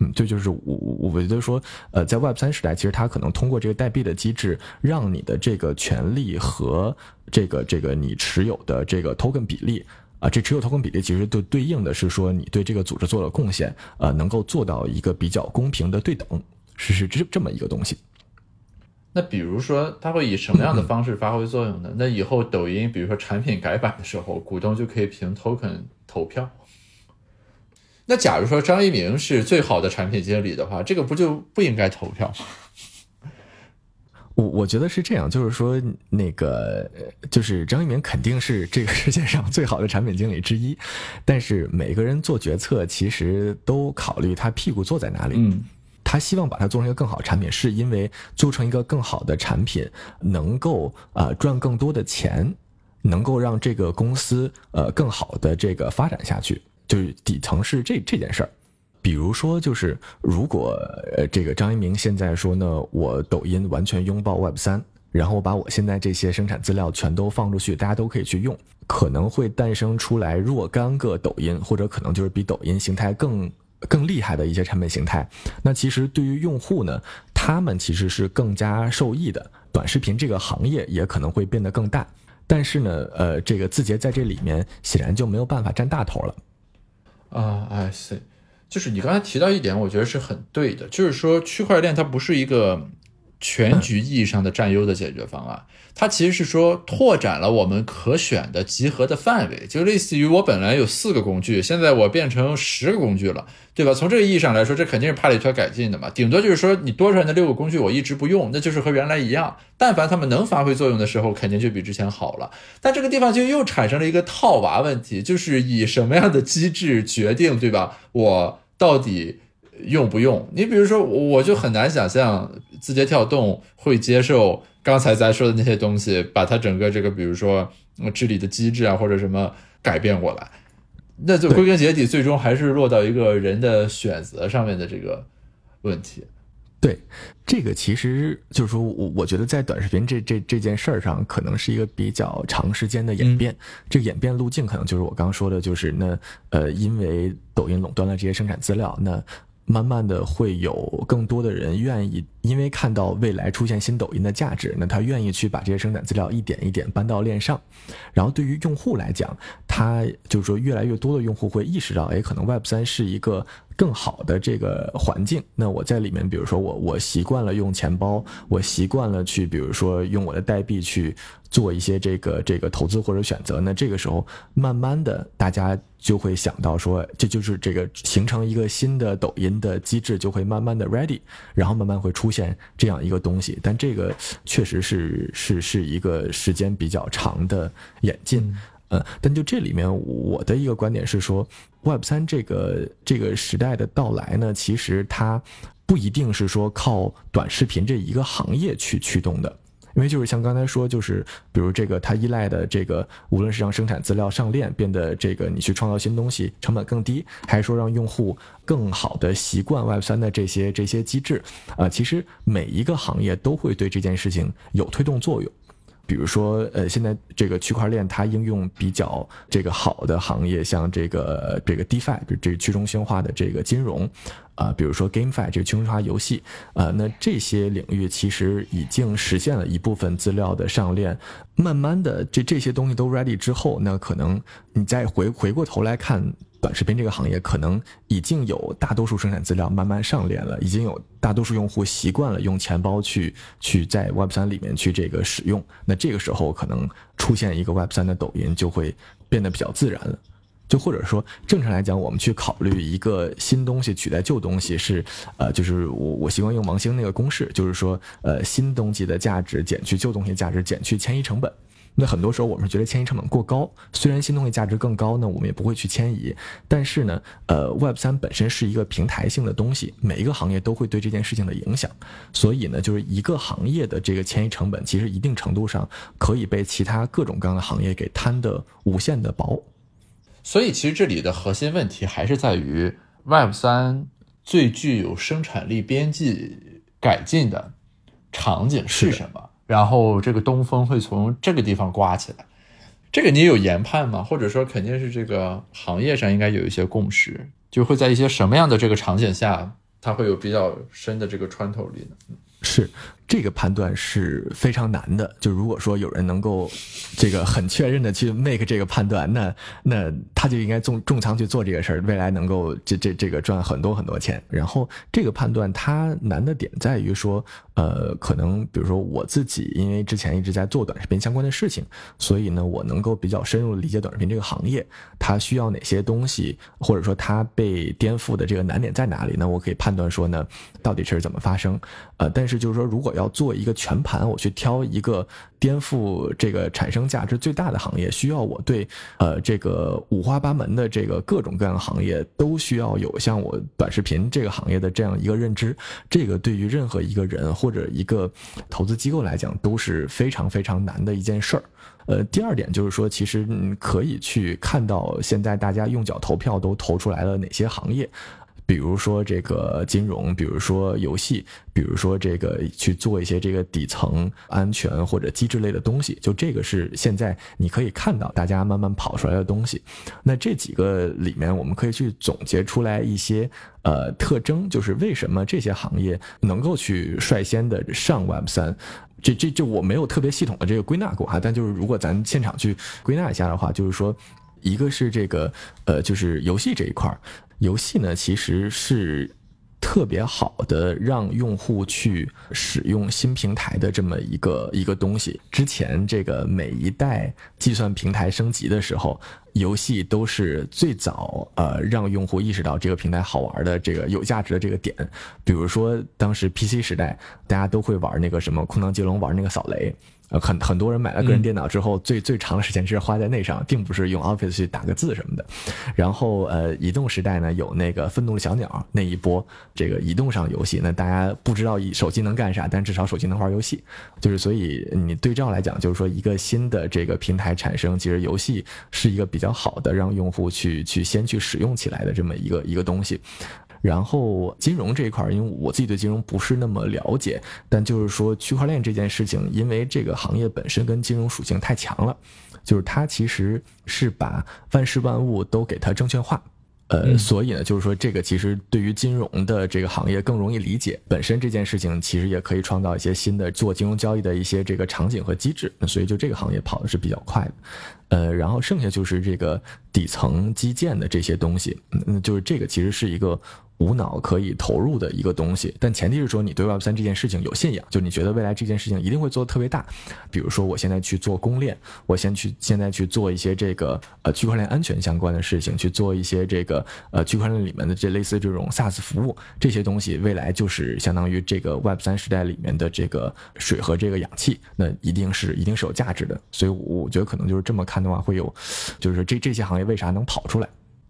嗯，这就是我我我觉得说，呃，在 Web 三时代，其实它可能通过这个代币的机制，让你的这个权利和这个这个你持有的这个 token 比例啊，这持有 token 比例其实就对应的是说你对这个组织做了贡献，呃，能够做到一个比较公平的对等，是是这这么一个东西。那比如说，它会以什么样的方式发挥作用呢？那以后抖音，比如说产品改版的时候，股东就可以凭 token 投票。那假如说张一鸣是最好的产品经理的话，这个不就不应该投票吗？我我觉得是这样，就是说那个就是张一鸣肯定是这个世界上最好的产品经理之一，但是每个人做决策其实都考虑他屁股坐在哪里。嗯，他希望把它做成一个更好的产品，是因为做成一个更好的产品能够啊赚更多的钱，能够让这个公司呃更好的这个发展下去。就是底层是这这件事儿，比如说，就是如果呃这个张一鸣现在说呢，我抖音完全拥抱 Web 三，然后把我现在这些生产资料全都放出去，大家都可以去用，可能会诞生出来若干个抖音，或者可能就是比抖音形态更更厉害的一些产品形态。那其实对于用户呢，他们其实是更加受益的，短视频这个行业也可能会变得更大。但是呢，呃，这个字节在这里面显然就没有办法占大头了。啊，I see，就是你刚才提到一点，我觉得是很对的，就是说区块链它不是一个全局意义上的占优的解决方案，它其实是说拓展了我们可选的集合的范围，就类似于我本来有四个工具，现在我变成十个工具了。对吧？从这个意义上来说，这肯定是帕里托改进的嘛。顶多就是说，你多出来的六个工具我一直不用，那就是和原来一样。但凡他们能发挥作用的时候，肯定就比之前好了。但这个地方就又产生了一个套娃问题，就是以什么样的机制决定，对吧？我到底用不用？你比如说，我就很难想象字节跳动会接受刚才咱说的那些东西，把它整个这个，比如说治理的机制啊，或者什么改变过来。那就归根结底，最终还是落到一个人的选择上面的这个问题。对，这个其实就是说我我觉得在短视频这这这件事儿上，可能是一个比较长时间的演变。这个演变路径可能就是我刚刚说的，就是那呃，因为抖音垄断了这些生产资料，那。慢慢的会有更多的人愿意，因为看到未来出现新抖音的价值，那他愿意去把这些生产资料一点一点搬到链上。然后对于用户来讲，他就是说越来越多的用户会意识到，哎，可能 Web 三是一个更好的这个环境。那我在里面，比如说我我习惯了用钱包，我习惯了去，比如说用我的代币去做一些这个这个投资或者选择。那这个时候，慢慢的大家就会想到说，这就是这个形成一个新的抖音的机制，就会慢慢的 ready，然后慢慢会出现这样一个东西。但这个确实是是是一个时间比较长的演进。呃，但就这里面，我的一个观点是说，Web 三这个这个时代的到来呢，其实它不一定是说靠短视频这一个行业去驱动的，因为就是像刚才说，就是比如这个它依赖的这个，无论是让生产资料上链变得这个你去创造新东西成本更低，还是说让用户更好的习惯 Web 三的这些这些机制，啊，其实每一个行业都会对这件事情有推动作用。比如说，呃，现在这个区块链它应用比较这个好的行业，像这个这个 DeFi，就这去中心化的这个金融，啊，比如说 GameFi 这个去中心化游戏，啊，那这些领域其实已经实现了一部分资料的上链，慢慢的这这些东西都 ready 之后，那可能你再回回过头来看。短视频这个行业可能已经有大多数生产资料慢慢上链了，已经有大多数用户习惯了用钱包去去在 Web 三里面去这个使用。那这个时候可能出现一个 Web 三的抖音就会变得比较自然了。就或者说，正常来讲，我们去考虑一个新东西取代旧东西是，呃，就是我我习惯用王兴那个公式，就是说，呃，新东西的价值减去旧东西价值减去迁移成本。那很多时候我们是觉得迁移成本过高，虽然新东西价值更高呢，我们也不会去迁移。但是呢，呃，Web 三本身是一个平台性的东西，每一个行业都会对这件事情的影响，所以呢，就是一个行业的这个迁移成本，其实一定程度上可以被其他各种各样的行业给摊的无限的薄。所以其实这里的核心问题还是在于 Web 三最具有生产力边际改进的场景是什么？然后这个东风会从这个地方刮起来，这个你有研判吗？或者说肯定是这个行业上应该有一些共识，就会在一些什么样的这个场景下，它会有比较深的这个穿透力呢？是。这个判断是非常难的。就如果说有人能够这个很确认的去 make 这个判断，那那他就应该重重仓去做这个事儿，未来能够这这这个赚很多很多钱。然后这个判断它难的点在于说，呃，可能比如说我自己，因为之前一直在做短视频相关的事情，所以呢，我能够比较深入理解短视频这个行业，它需要哪些东西，或者说它被颠覆的这个难点在哪里？那我可以判断说呢，到底是怎么发生？呃，但是就是说，如果要要做一个全盘，我去挑一个颠覆这个产生价值最大的行业，需要我对呃这个五花八门的这个各种各样的行业都需要有像我短视频这个行业的这样一个认知。这个对于任何一个人或者一个投资机构来讲都是非常非常难的一件事儿。呃，第二点就是说，其实你可以去看到现在大家用脚投票都投出来了哪些行业。比如说这个金融，比如说游戏，比如说这个去做一些这个底层安全或者机制类的东西，就这个是现在你可以看到大家慢慢跑出来的东西。那这几个里面，我们可以去总结出来一些呃特征，就是为什么这些行业能够去率先的上 Web 三。这这就我没有特别系统的这个归纳过哈，但就是如果咱现场去归纳一下的话，就是说一个是这个呃就是游戏这一块儿。游戏呢，其实是特别好的让用户去使用新平台的这么一个一个东西。之前这个每一代计算平台升级的时候，游戏都是最早呃让用户意识到这个平台好玩的这个有价值的这个点。比如说当时 PC 时代，大家都会玩那个什么空当接龙，玩那个扫雷。很很多人买了个人电脑之后，最最长的时间是花在那上，并不是用 Office 去打个字什么的。然后，呃，移动时代呢，有那个愤怒的小鸟那一波，这个移动上游戏，那大家不知道手机能干啥，但至少手机能玩游戏。就是所以你对照来讲，就是说一个新的这个平台产生，其实游戏是一个比较好的让用户去去先去使用起来的这么一个一个东西。然后金融这一块，因为我自己对金融不是那么了解，但就是说区块链这件事情，因为这个行业本身跟金融属性太强了，就是它其实是把万事万物都给它证券化。呃，所以呢，就是说这个其实对于金融的这个行业更容易理解。本身这件事情其实也可以创造一些新的做金融交易的一些这个场景和机制。那所以就这个行业跑的是比较快的。呃，然后剩下就是这个底层基建的这些东西，嗯，就是这个其实是一个。无脑可以投入的一个东西，但前提是说你对 Web 三这件事情有信仰，就你觉得未来这件事情一定会做的特别大。比如说，我现在去做公链，我先去现在去做一些这个呃区块链安全相关的事情，去做一些这个呃区块链里面的这类似这种 SaaS 服务这些东西，未来就是相当于这个 Web 三时代里面的这个水和这个氧气，那一定是一定是有价值的。所以我觉得可能就是这么看的话，会有就是这这些行业为啥能跑出来。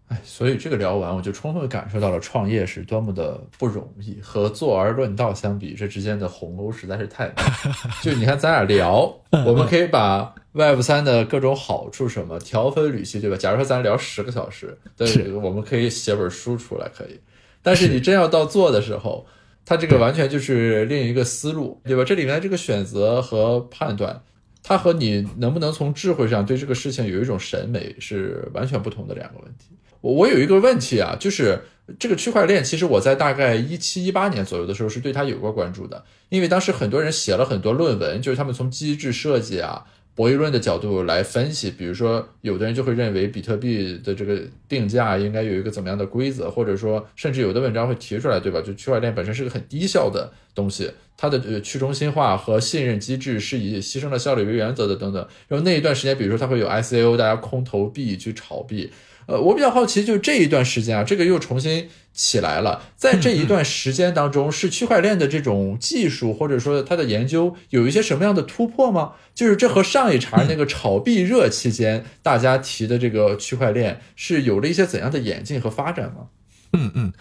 哎，所以这个聊完，我就充分感受到了创业是多么的不容易。和坐而论道相比，这之间的鸿沟实在是太大。就你看，咱俩聊，我们可以把 Web 三的各种好处什么条分缕析，对吧？假如说咱聊十个小时，对，我们可以写本书出来，可以。但是你真要到做的时候，它这个完全就是另一个思路，对吧？这里面这个选择和判断，它和你能不能从智慧上对这个事情有一种审美，是完全不同的两个问题。我我有一个问题啊，就是这个区块链，其实我在大概一七一八年左右的时候是对它有过关注的，因为当时很多人写了很多论文，就是他们从机制设计啊、博弈论的角度来分析，比如说有的人就会认为比特币的这个定价应该有一个怎么样的规则，或者说甚至有的文章会提出来，对吧？就区块链本身是个很低效的东西，它的呃去中心化和信任机制是以牺牲了效率为原则的等等。然后那一段时间，比如说它会有 ICO，大家空投币去炒币。呃，我比较好奇，就这一段时间啊，这个又重新起来了。在这一段时间当中，是区块链的这种技术或者说它的研究有一些什么样的突破吗？就是这和上一茬那个炒币热期间大家提的这个区块链是有了一些怎样的演进和发展吗？嗯嗯，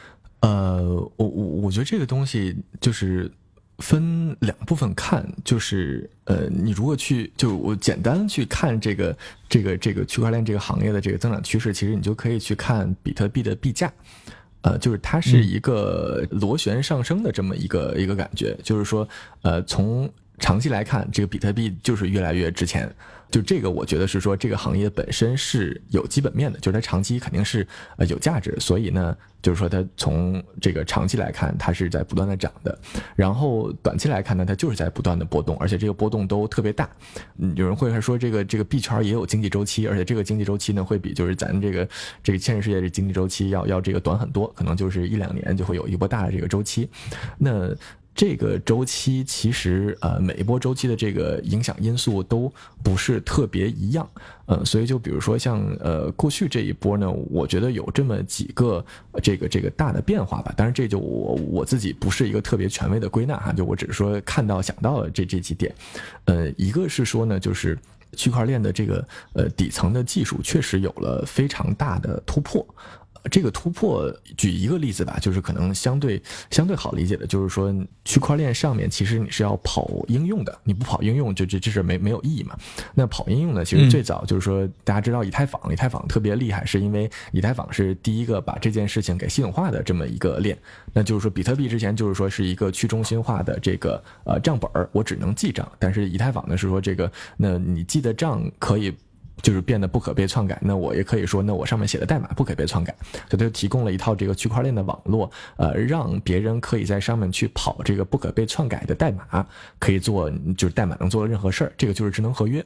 呃，我我我觉得这个东西就是。分两部分看，就是呃，你如果去就我简单去看这个这个这个区块链这个行业的这个增长趋势，其实你就可以去看比特币的币价，呃，就是它是一个螺旋上升的这么一个一个感觉，就是说呃，从长期来看，这个比特币就是越来越值钱。就这个，我觉得是说这个行业本身是有基本面的，就是它长期肯定是呃有价值，所以呢，就是说它从这个长期来看，它是在不断的涨的，然后短期来看呢，它就是在不断的波动，而且这个波动都特别大。嗯，有人会说这个这个币圈也有经济周期，而且这个经济周期呢会比就是咱这个这个现实世界的经济周期要要这个短很多，可能就是一两年就会有一波大的这个周期。那这个周期其实呃每一波周期的这个影响因素都不是特别一样，呃，所以就比如说像呃过去这一波呢，我觉得有这么几个这个这个大的变化吧。当然这就我我自己不是一个特别权威的归纳哈，就我只是说看到想到了这这几点，呃，一个是说呢，就是区块链的这个呃底层的技术确实有了非常大的突破。这个突破，举一个例子吧，就是可能相对相对好理解的，就是说区块链上面其实你是要跑应用的，你不跑应用就这这事没没有意义嘛。那跑应用呢，其实最早就是说大家知道以太坊，以太坊特别厉害，是因为以太坊是第一个把这件事情给系统化的这么一个链。那就是说比特币之前就是说是一个去中心化的这个呃账本儿，我只能记账，但是以太坊呢是说这个，那你记的账可以。就是变得不可被篡改，那我也可以说，那我上面写的代码不可被篡改，所以它就提供了一套这个区块链的网络，呃，让别人可以在上面去跑这个不可被篡改的代码，可以做就是代码能做的任何事儿，这个就是智能合约，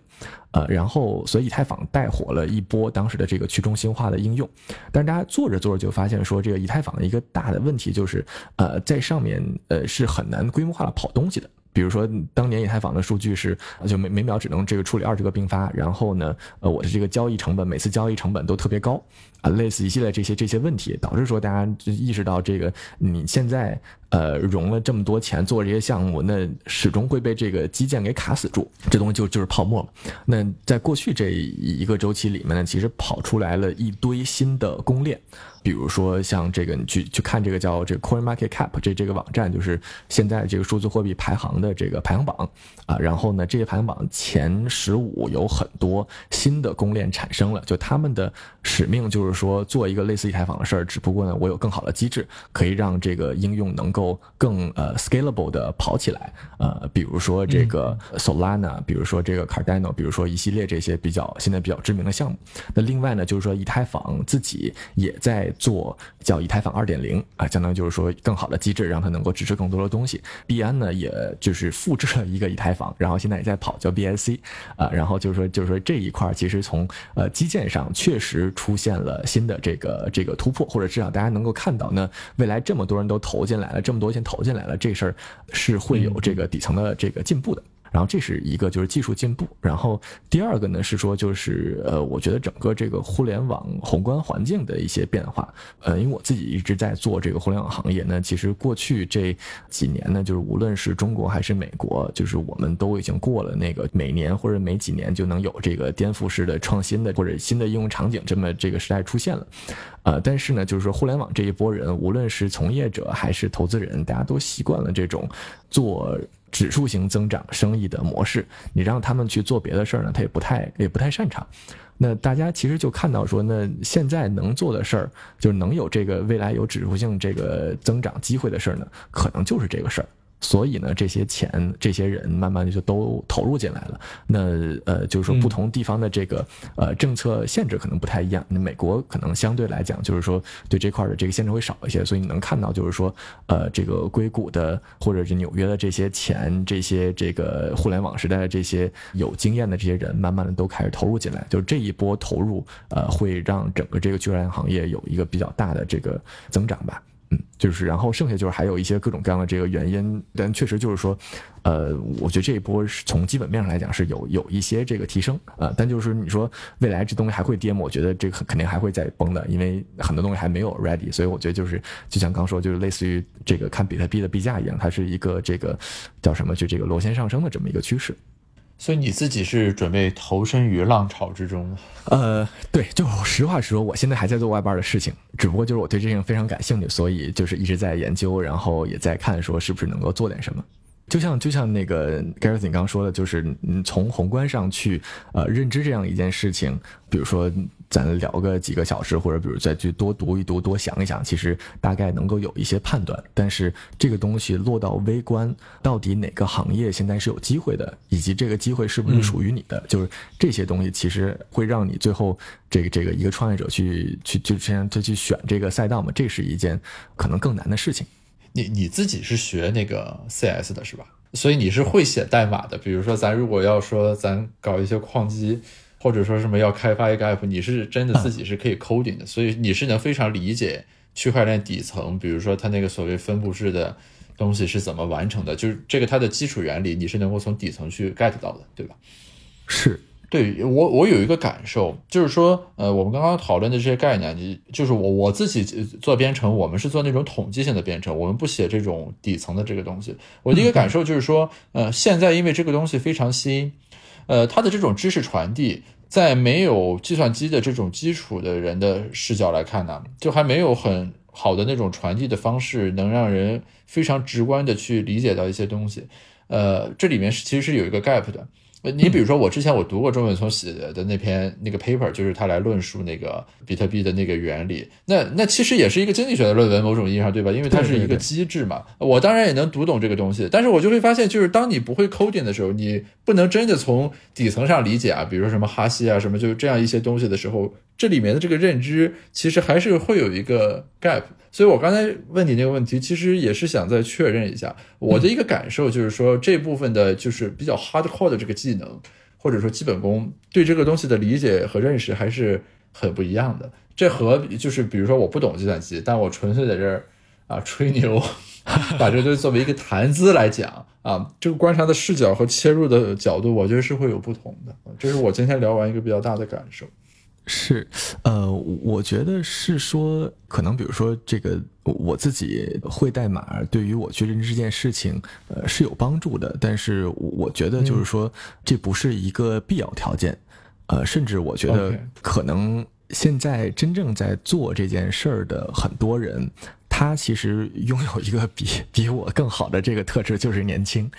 呃，然后所以以太坊带火了一波当时的这个去中心化的应用，但是大家做着做着就发现说，这个以太坊的一个大的问题就是，呃，在上面呃是很难规模化的跑东西的。比如说，当年以太坊的数据是，就每每秒只能这个处理二十个并发，然后呢，呃，我的这个交易成本，每次交易成本都特别高，啊，类似一系列这些这些问题，导致说大家就意识到这个你现在。呃，融了这么多钱做这些项目，那始终会被这个基建给卡死住，这东西就就是泡沫嘛。那在过去这一个周期里面呢，其实跑出来了一堆新的公链，比如说像这个，你去去看这个叫这个 Coin Market Cap 这这个网站，就是现在这个数字货币排行的这个排行榜啊。然后呢，这些排行榜前十五有很多新的公链产生了，就他们的使命就是说做一个类似以太坊的事儿，只不过呢，我有更好的机制，可以让这个应用能够。够更呃 scalable 的跑起来。呃，比如说这个 Solana，比如说这个 Cardano，比如说一系列这些比较现在比较知名的项目。那另外呢，就是说以太坊自己也在做叫以太坊二点零啊，相当于就是说更好的机制，让它能够支持更多的东西。币安呢，也就是复制了一个以太坊，然后现在也在跑叫 BSC 啊，然后就是说就是说这一块其实从呃基建上确实出现了新的这个这个突破，或者至少大家能够看到，那未来这么多人都投进来了，这这么多钱投进来了，这事儿是会有这个底层的这个进步的。然后这是一个就是技术进步，然后第二个呢是说就是呃，我觉得整个这个互联网宏观环境的一些变化，呃，因为我自己一直在做这个互联网行业呢，其实过去这几年呢，就是无论是中国还是美国，就是我们都已经过了那个每年或者每几年就能有这个颠覆式的创新的或者新的应用场景这么这个时代出现了，呃，但是呢，就是说互联网这一波人，无论是从业者还是投资人，大家都习惯了这种做。指数型增长生意的模式，你让他们去做别的事儿呢，他也不太也不太擅长。那大家其实就看到说，那现在能做的事儿，就是能有这个未来有指数性这个增长机会的事儿呢，可能就是这个事儿。所以呢，这些钱、这些人慢慢的就都投入进来了。那呃，就是说不同地方的这个呃政策限制可能不太一样。那美国可能相对来讲，就是说对这块的这个限制会少一些。所以你能看到，就是说呃，这个硅谷的或者是纽约的这些钱、这些这个互联网时代的这些有经验的这些人，慢慢的都开始投入进来。就是这一波投入，呃，会让整个这个区块链行业有一个比较大的这个增长吧。就是，然后剩下就是还有一些各种各样的这个原因，但确实就是说，呃，我觉得这一波是从基本面上来讲是有有一些这个提升，呃，但就是你说未来这东西还会跌吗？我觉得这个肯定还会再崩的，因为很多东西还没有 ready，所以我觉得就是就像刚说，就是类似于这个看比特币的币价一样，它是一个这个叫什么，就这个螺旋上升的这么一个趋势。所以你自己是准备投身于浪潮之中？呃，对，就实话实说，我现在还在做外边的事情，只不过就是我对这件非常感兴趣，所以就是一直在研究，然后也在看，说是不是能够做点什么。就像就像那个 Gareth 你刚刚说的，就是从宏观上去呃认知这样一件事情，比如说咱聊个几个小时，或者比如再去多读一读、多想一想，其实大概能够有一些判断。但是这个东西落到微观，到底哪个行业现在是有机会的，以及这个机会是不是属于你的，就是这些东西其实会让你最后这个这个一个创业者去去就这样就去选这个赛道嘛，这是一件可能更难的事情。你你自己是学那个 CS 的是吧？所以你是会写代码的。比如说，咱如果要说咱搞一些矿机，或者说什么要开发一个 app，你是真的自己是可以 coding 的。所以你是能非常理解区块链底层，比如说它那个所谓分布式的东西是怎么完成的，就是这个它的基础原理，你是能够从底层去 get 到的，对吧？是。对我，我有一个感受，就是说，呃，我们刚刚讨论的这些概念，你就是我我自己做编程，我们是做那种统计性的编程，我们不写这种底层的这个东西。我的一个感受就是说，呃，现在因为这个东西非常新，呃，它的这种知识传递，在没有计算机的这种基础的人的视角来看呢，就还没有很好的那种传递的方式，能让人非常直观的去理解到一些东西。呃，这里面其实是有一个 gap 的。你比如说，我之前我读过钟伟聪写的那篇那个 paper，就是他来论述那个比特币的那个原理。那那其实也是一个经济学的论文，某种意义上，对吧？因为它是一个机制嘛。我当然也能读懂这个东西，但是我就会发现，就是当你不会 coding 的时候，你不能真的从底层上理解啊，比如说什么哈希啊，什么就是这样一些东西的时候，这里面的这个认知其实还是会有一个 gap。所以我刚才问你那个问题，其实也是想再确认一下我的一个感受，就是说这部分的就是比较 hardcore 的这个技能，或者说基本功，对这个东西的理解和认识还是很不一样的。这和就是比如说我不懂计算机，但我纯粹在这儿啊吹牛，把这东西作为一个谈资来讲啊，这个观察的视角和切入的角度，我觉得是会有不同的。这是我今天聊完一个比较大的感受。是，呃，我觉得是说，可能比如说这个，我自己会代码，对于我去认知这件事情，呃，是有帮助的。但是我觉得就是说，这不是一个必要条件，呃，甚至我觉得可能现在真正在做这件事儿的很多人，他其实拥有一个比比我更好的这个特质，就是年轻。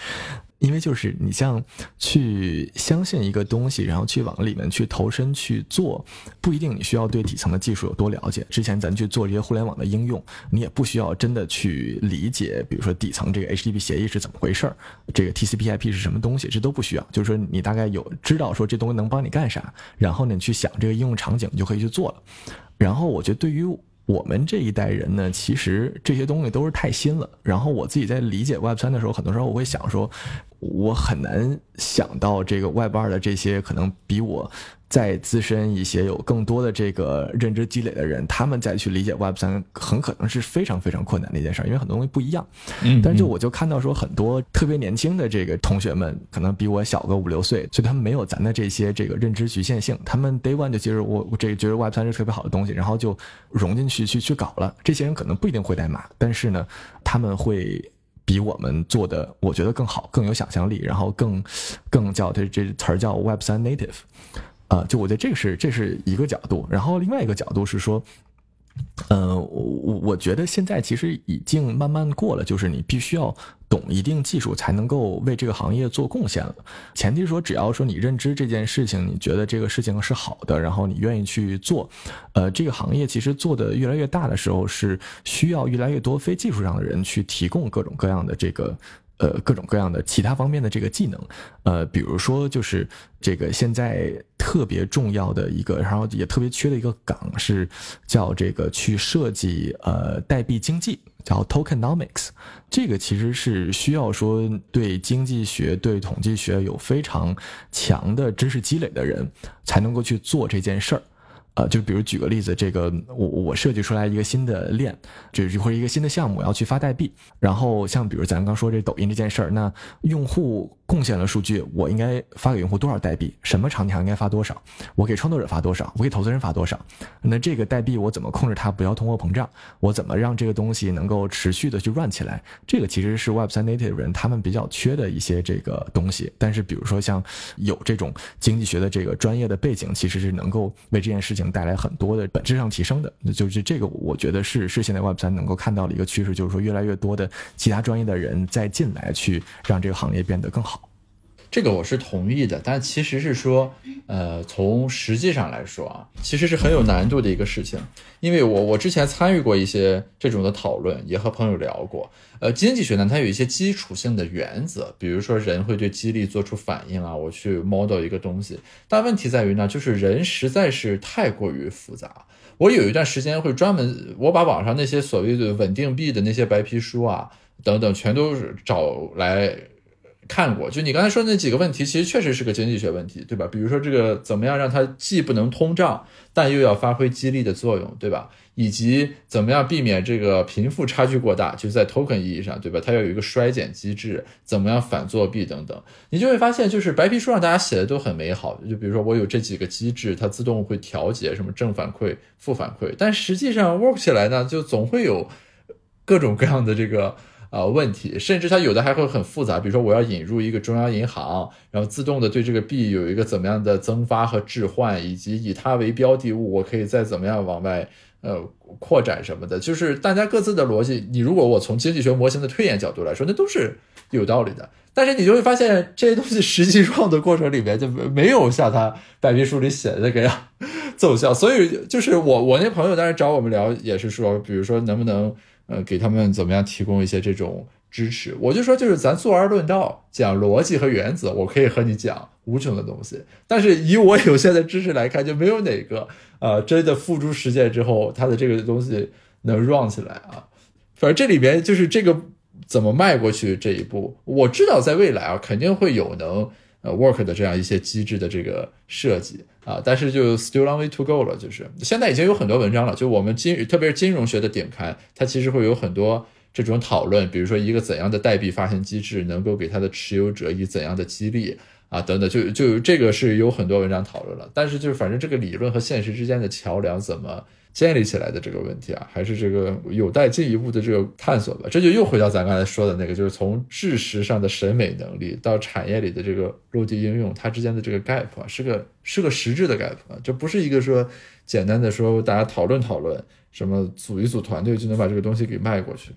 因为就是你像去相信一个东西，然后去往里面去投身去做，不一定你需要对底层的技术有多了解。之前咱去做这些互联网的应用，你也不需要真的去理解，比如说底层这个 HTTP 协议是怎么回事儿，这个 TCP/IP 是什么东西，这都不需要。就是说你大概有知道说这东西能帮你干啥，然后呢你去想这个应用场景，你就可以去做了。然后我觉得对于我们这一代人呢，其实这些东西都是太新了。然后我自己在理解 Web 三的时候，很多时候我会想说，我很难想到这个 Web 二的这些可能比我再资深一些、有更多的这个认知积累的人，他们再去理解 Web 三，很可能是非常非常困难的一件事儿，因为很多东西不一样。嗯，但是就我就看到说，很多特别年轻的这个同学们，可能比我小个五六岁，所以他们没有咱的这些这个认知局限性，他们 Day One 就接着我这个觉得 Web 三是特别好的东西，然后就融进去去去搞了。这些人可能不一定会代码，但是呢，他们会比我们做的，我觉得更好，更有想象力，然后更更叫这这词儿叫 Web 三 Native。啊，就我觉得这个是这是一个角度，然后另外一个角度是说，嗯，我我觉得现在其实已经慢慢过了，就是你必须要懂一定技术才能够为这个行业做贡献了。前提是说，只要说你认知这件事情，你觉得这个事情是好的，然后你愿意去做，呃，这个行业其实做的越来越大的时候，是需要越来越多非技术上的人去提供各种各样的这个。呃，各种各样的其他方面的这个技能，呃，比如说就是这个现在特别重要的一个，然后也特别缺的一个岗是叫这个去设计呃代币经济，叫 tokenomics。这个其实是需要说对经济学、对统计学有非常强的知识积累的人才能够去做这件事儿。呃，就比如举个例子，这个我我设计出来一个新的链，就是或者一个新的项目要去发代币，然后像比如咱刚说这抖音这件事儿，那用户贡献了数据，我应该发给用户多少代币？什么场景下应该发多少？我给创作者发多少？我给投资人发多少？那这个代币我怎么控制它不要通货膨胀？我怎么让这个东西能够持续的去 run 起来？这个其实是 Web 三 native 人他们比较缺的一些这个东西。但是比如说像有这种经济学的这个专业的背景，其实是能够为这件事情。带来很多的本质上提升的，那就是这个，我觉得是是现在 Web 三能够看到的一个趋势，就是说越来越多的其他专业的人在进来，去让这个行业变得更好。这个我是同意的，但其实是说，呃，从实际上来说啊，其实是很有难度的一个事情。因为我我之前参与过一些这种的讨论，也和朋友聊过。呃，经济学呢，它有一些基础性的原则，比如说人会对激励做出反应啊，我去 model 一个东西。但问题在于呢，就是人实在是太过于复杂。我有一段时间会专门，我把网上那些所谓的稳定币的那些白皮书啊等等，全都是找来。看过，就你刚才说那几个问题，其实确实是个经济学问题，对吧？比如说这个怎么样让它既不能通胀，但又要发挥激励的作用，对吧？以及怎么样避免这个贫富差距过大，就是在 token 意义上，对吧？它要有一个衰减机制，怎么样反作弊等等，你就会发现，就是白皮书上大家写的都很美好，就比如说我有这几个机制，它自动会调节什么正反馈、负反馈，但实际上 work 起来呢，就总会有各种各样的这个。啊，问题，甚至它有的还会很复杂，比如说我要引入一个中央银行，然后自动的对这个币有一个怎么样的增发和置换，以及以它为标的物，我可以再怎么样往外呃扩展什么的，就是大家各自的逻辑。你如果我从经济学模型的推演角度来说，那都是有道理的。但是你就会发现这些东西实际创的过程里面就没有像他白皮书里写的那个样 奏效。所以就是我我那朋友当时找我们聊也是说，比如说能不能。呃，给他们怎么样提供一些这种支持？我就说，就是咱坐而论道，讲逻辑和原则，我可以和你讲无穷的东西。但是以我有限的知识来看，就没有哪个呃真的付诸实践之后，它的这个东西能 run 起来啊。反正这里面就是这个怎么迈过去这一步，我知道在未来啊，肯定会有能。呃，work 的这样一些机制的这个设计啊，但是就 still long way to go 了，就是现在已经有很多文章了，就我们金，特别是金融学的顶刊，它其实会有很多这种讨论，比如说一个怎样的代币发行机制能够给它的持有者以怎样的激励啊，等等，就就这个是有很多文章讨论了，但是就是反正这个理论和现实之间的桥梁怎么？建立起来的这个问题啊，还是这个有待进一步的这个探索吧。这就又回到咱刚才说的那个，就是从知识上的审美能力到产业里的这个落地应用，它之间的这个 gap 啊，是个是个实质的 gap 啊，这不是一个说简单的说大家讨论讨论，什么组一组团队就能把这个东西给迈过去。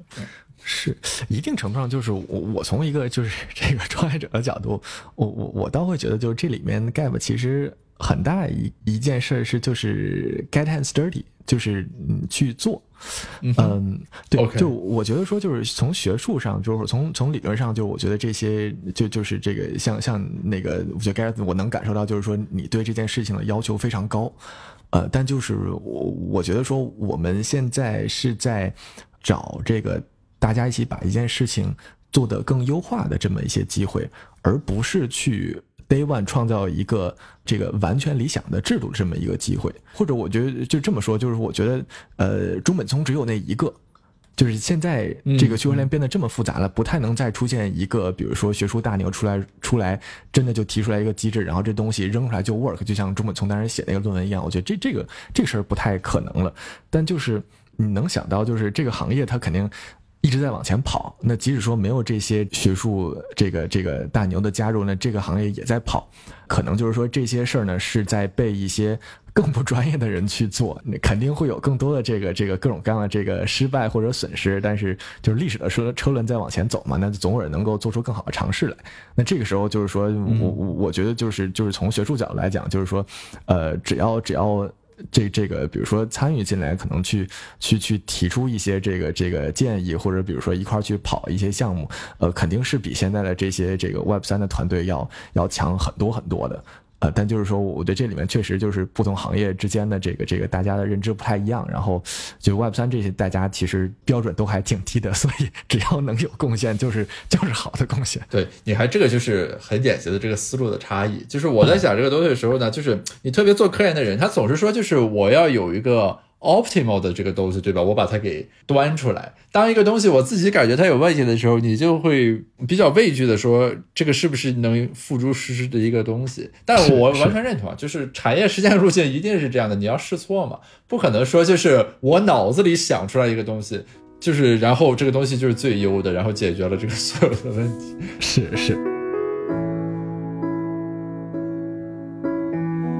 是一定程度上，就是我我从一个就是这个创业者的角度，我我我倒会觉得，就是这里面 Gap 其实很大一一件事是就是 get hands dirty，就是嗯去做，嗯，对，就我觉得说就是从学术上，就是从从理论上，就我觉得这些就就是这个像像那个，我觉得我能感受到，就是说你对这件事情的要求非常高，呃，但就是我我觉得说我们现在是在找这个。大家一起把一件事情做得更优化的这么一些机会，而不是去 day one 创造一个这个完全理想的制度这么一个机会。或者我觉得就这么说，就是我觉得呃中本聪只有那一个，就是现在这个区块链变得这么复杂了，不太能再出现一个比如说学术大牛出来出来真的就提出来一个机制，然后这东西扔出来就 work，就像中本聪当时写那个论文一样。我觉得这这个这个事儿不太可能了。但就是你能想到，就是这个行业它肯定。一直在往前跑，那即使说没有这些学术这个这个大牛的加入呢，这个行业也在跑，可能就是说这些事儿呢是在被一些更不专业的人去做，那肯定会有更多的这个这个各种各样的这个失败或者损失，但是就是历史的车车轮在往前走嘛，那总有能够做出更好的尝试来。那这个时候就是说我我我觉得就是就是从学术角度来讲，就是说，呃，只要只要。这这个，比如说参与进来，可能去去去提出一些这个这个建议，或者比如说一块去跑一些项目，呃，肯定是比现在的这些这个 Web 三的团队要要强很多很多的。呃，但就是说，我对这里面确实就是不同行业之间的这个这个大家的认知不太一样。然后，就 Web 三这些，大家其实标准都还挺低的，所以只要能有贡献，就是就是好的贡献。对，你还这个就是很典型的这个思路的差异。就是我在想这个东西的时候呢，就是你特别做科研的人，他总是说，就是我要有一个。Optimal 的这个东西，对吧？我把它给端出来。当一个东西我自己感觉它有问题的时候，你就会比较畏惧的说，这个是不是能付诸实施的一个东西？但我完全认同，就是产业实践路线一定是这样的，你要试错嘛，不可能说就是我脑子里想出来一个东西，就是然后这个东西就是最优的，然后解决了这个所有的问题。是是。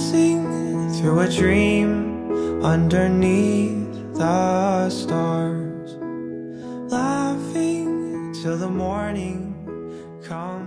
dancing through a dream underneath the stars, laughing till the morning comes.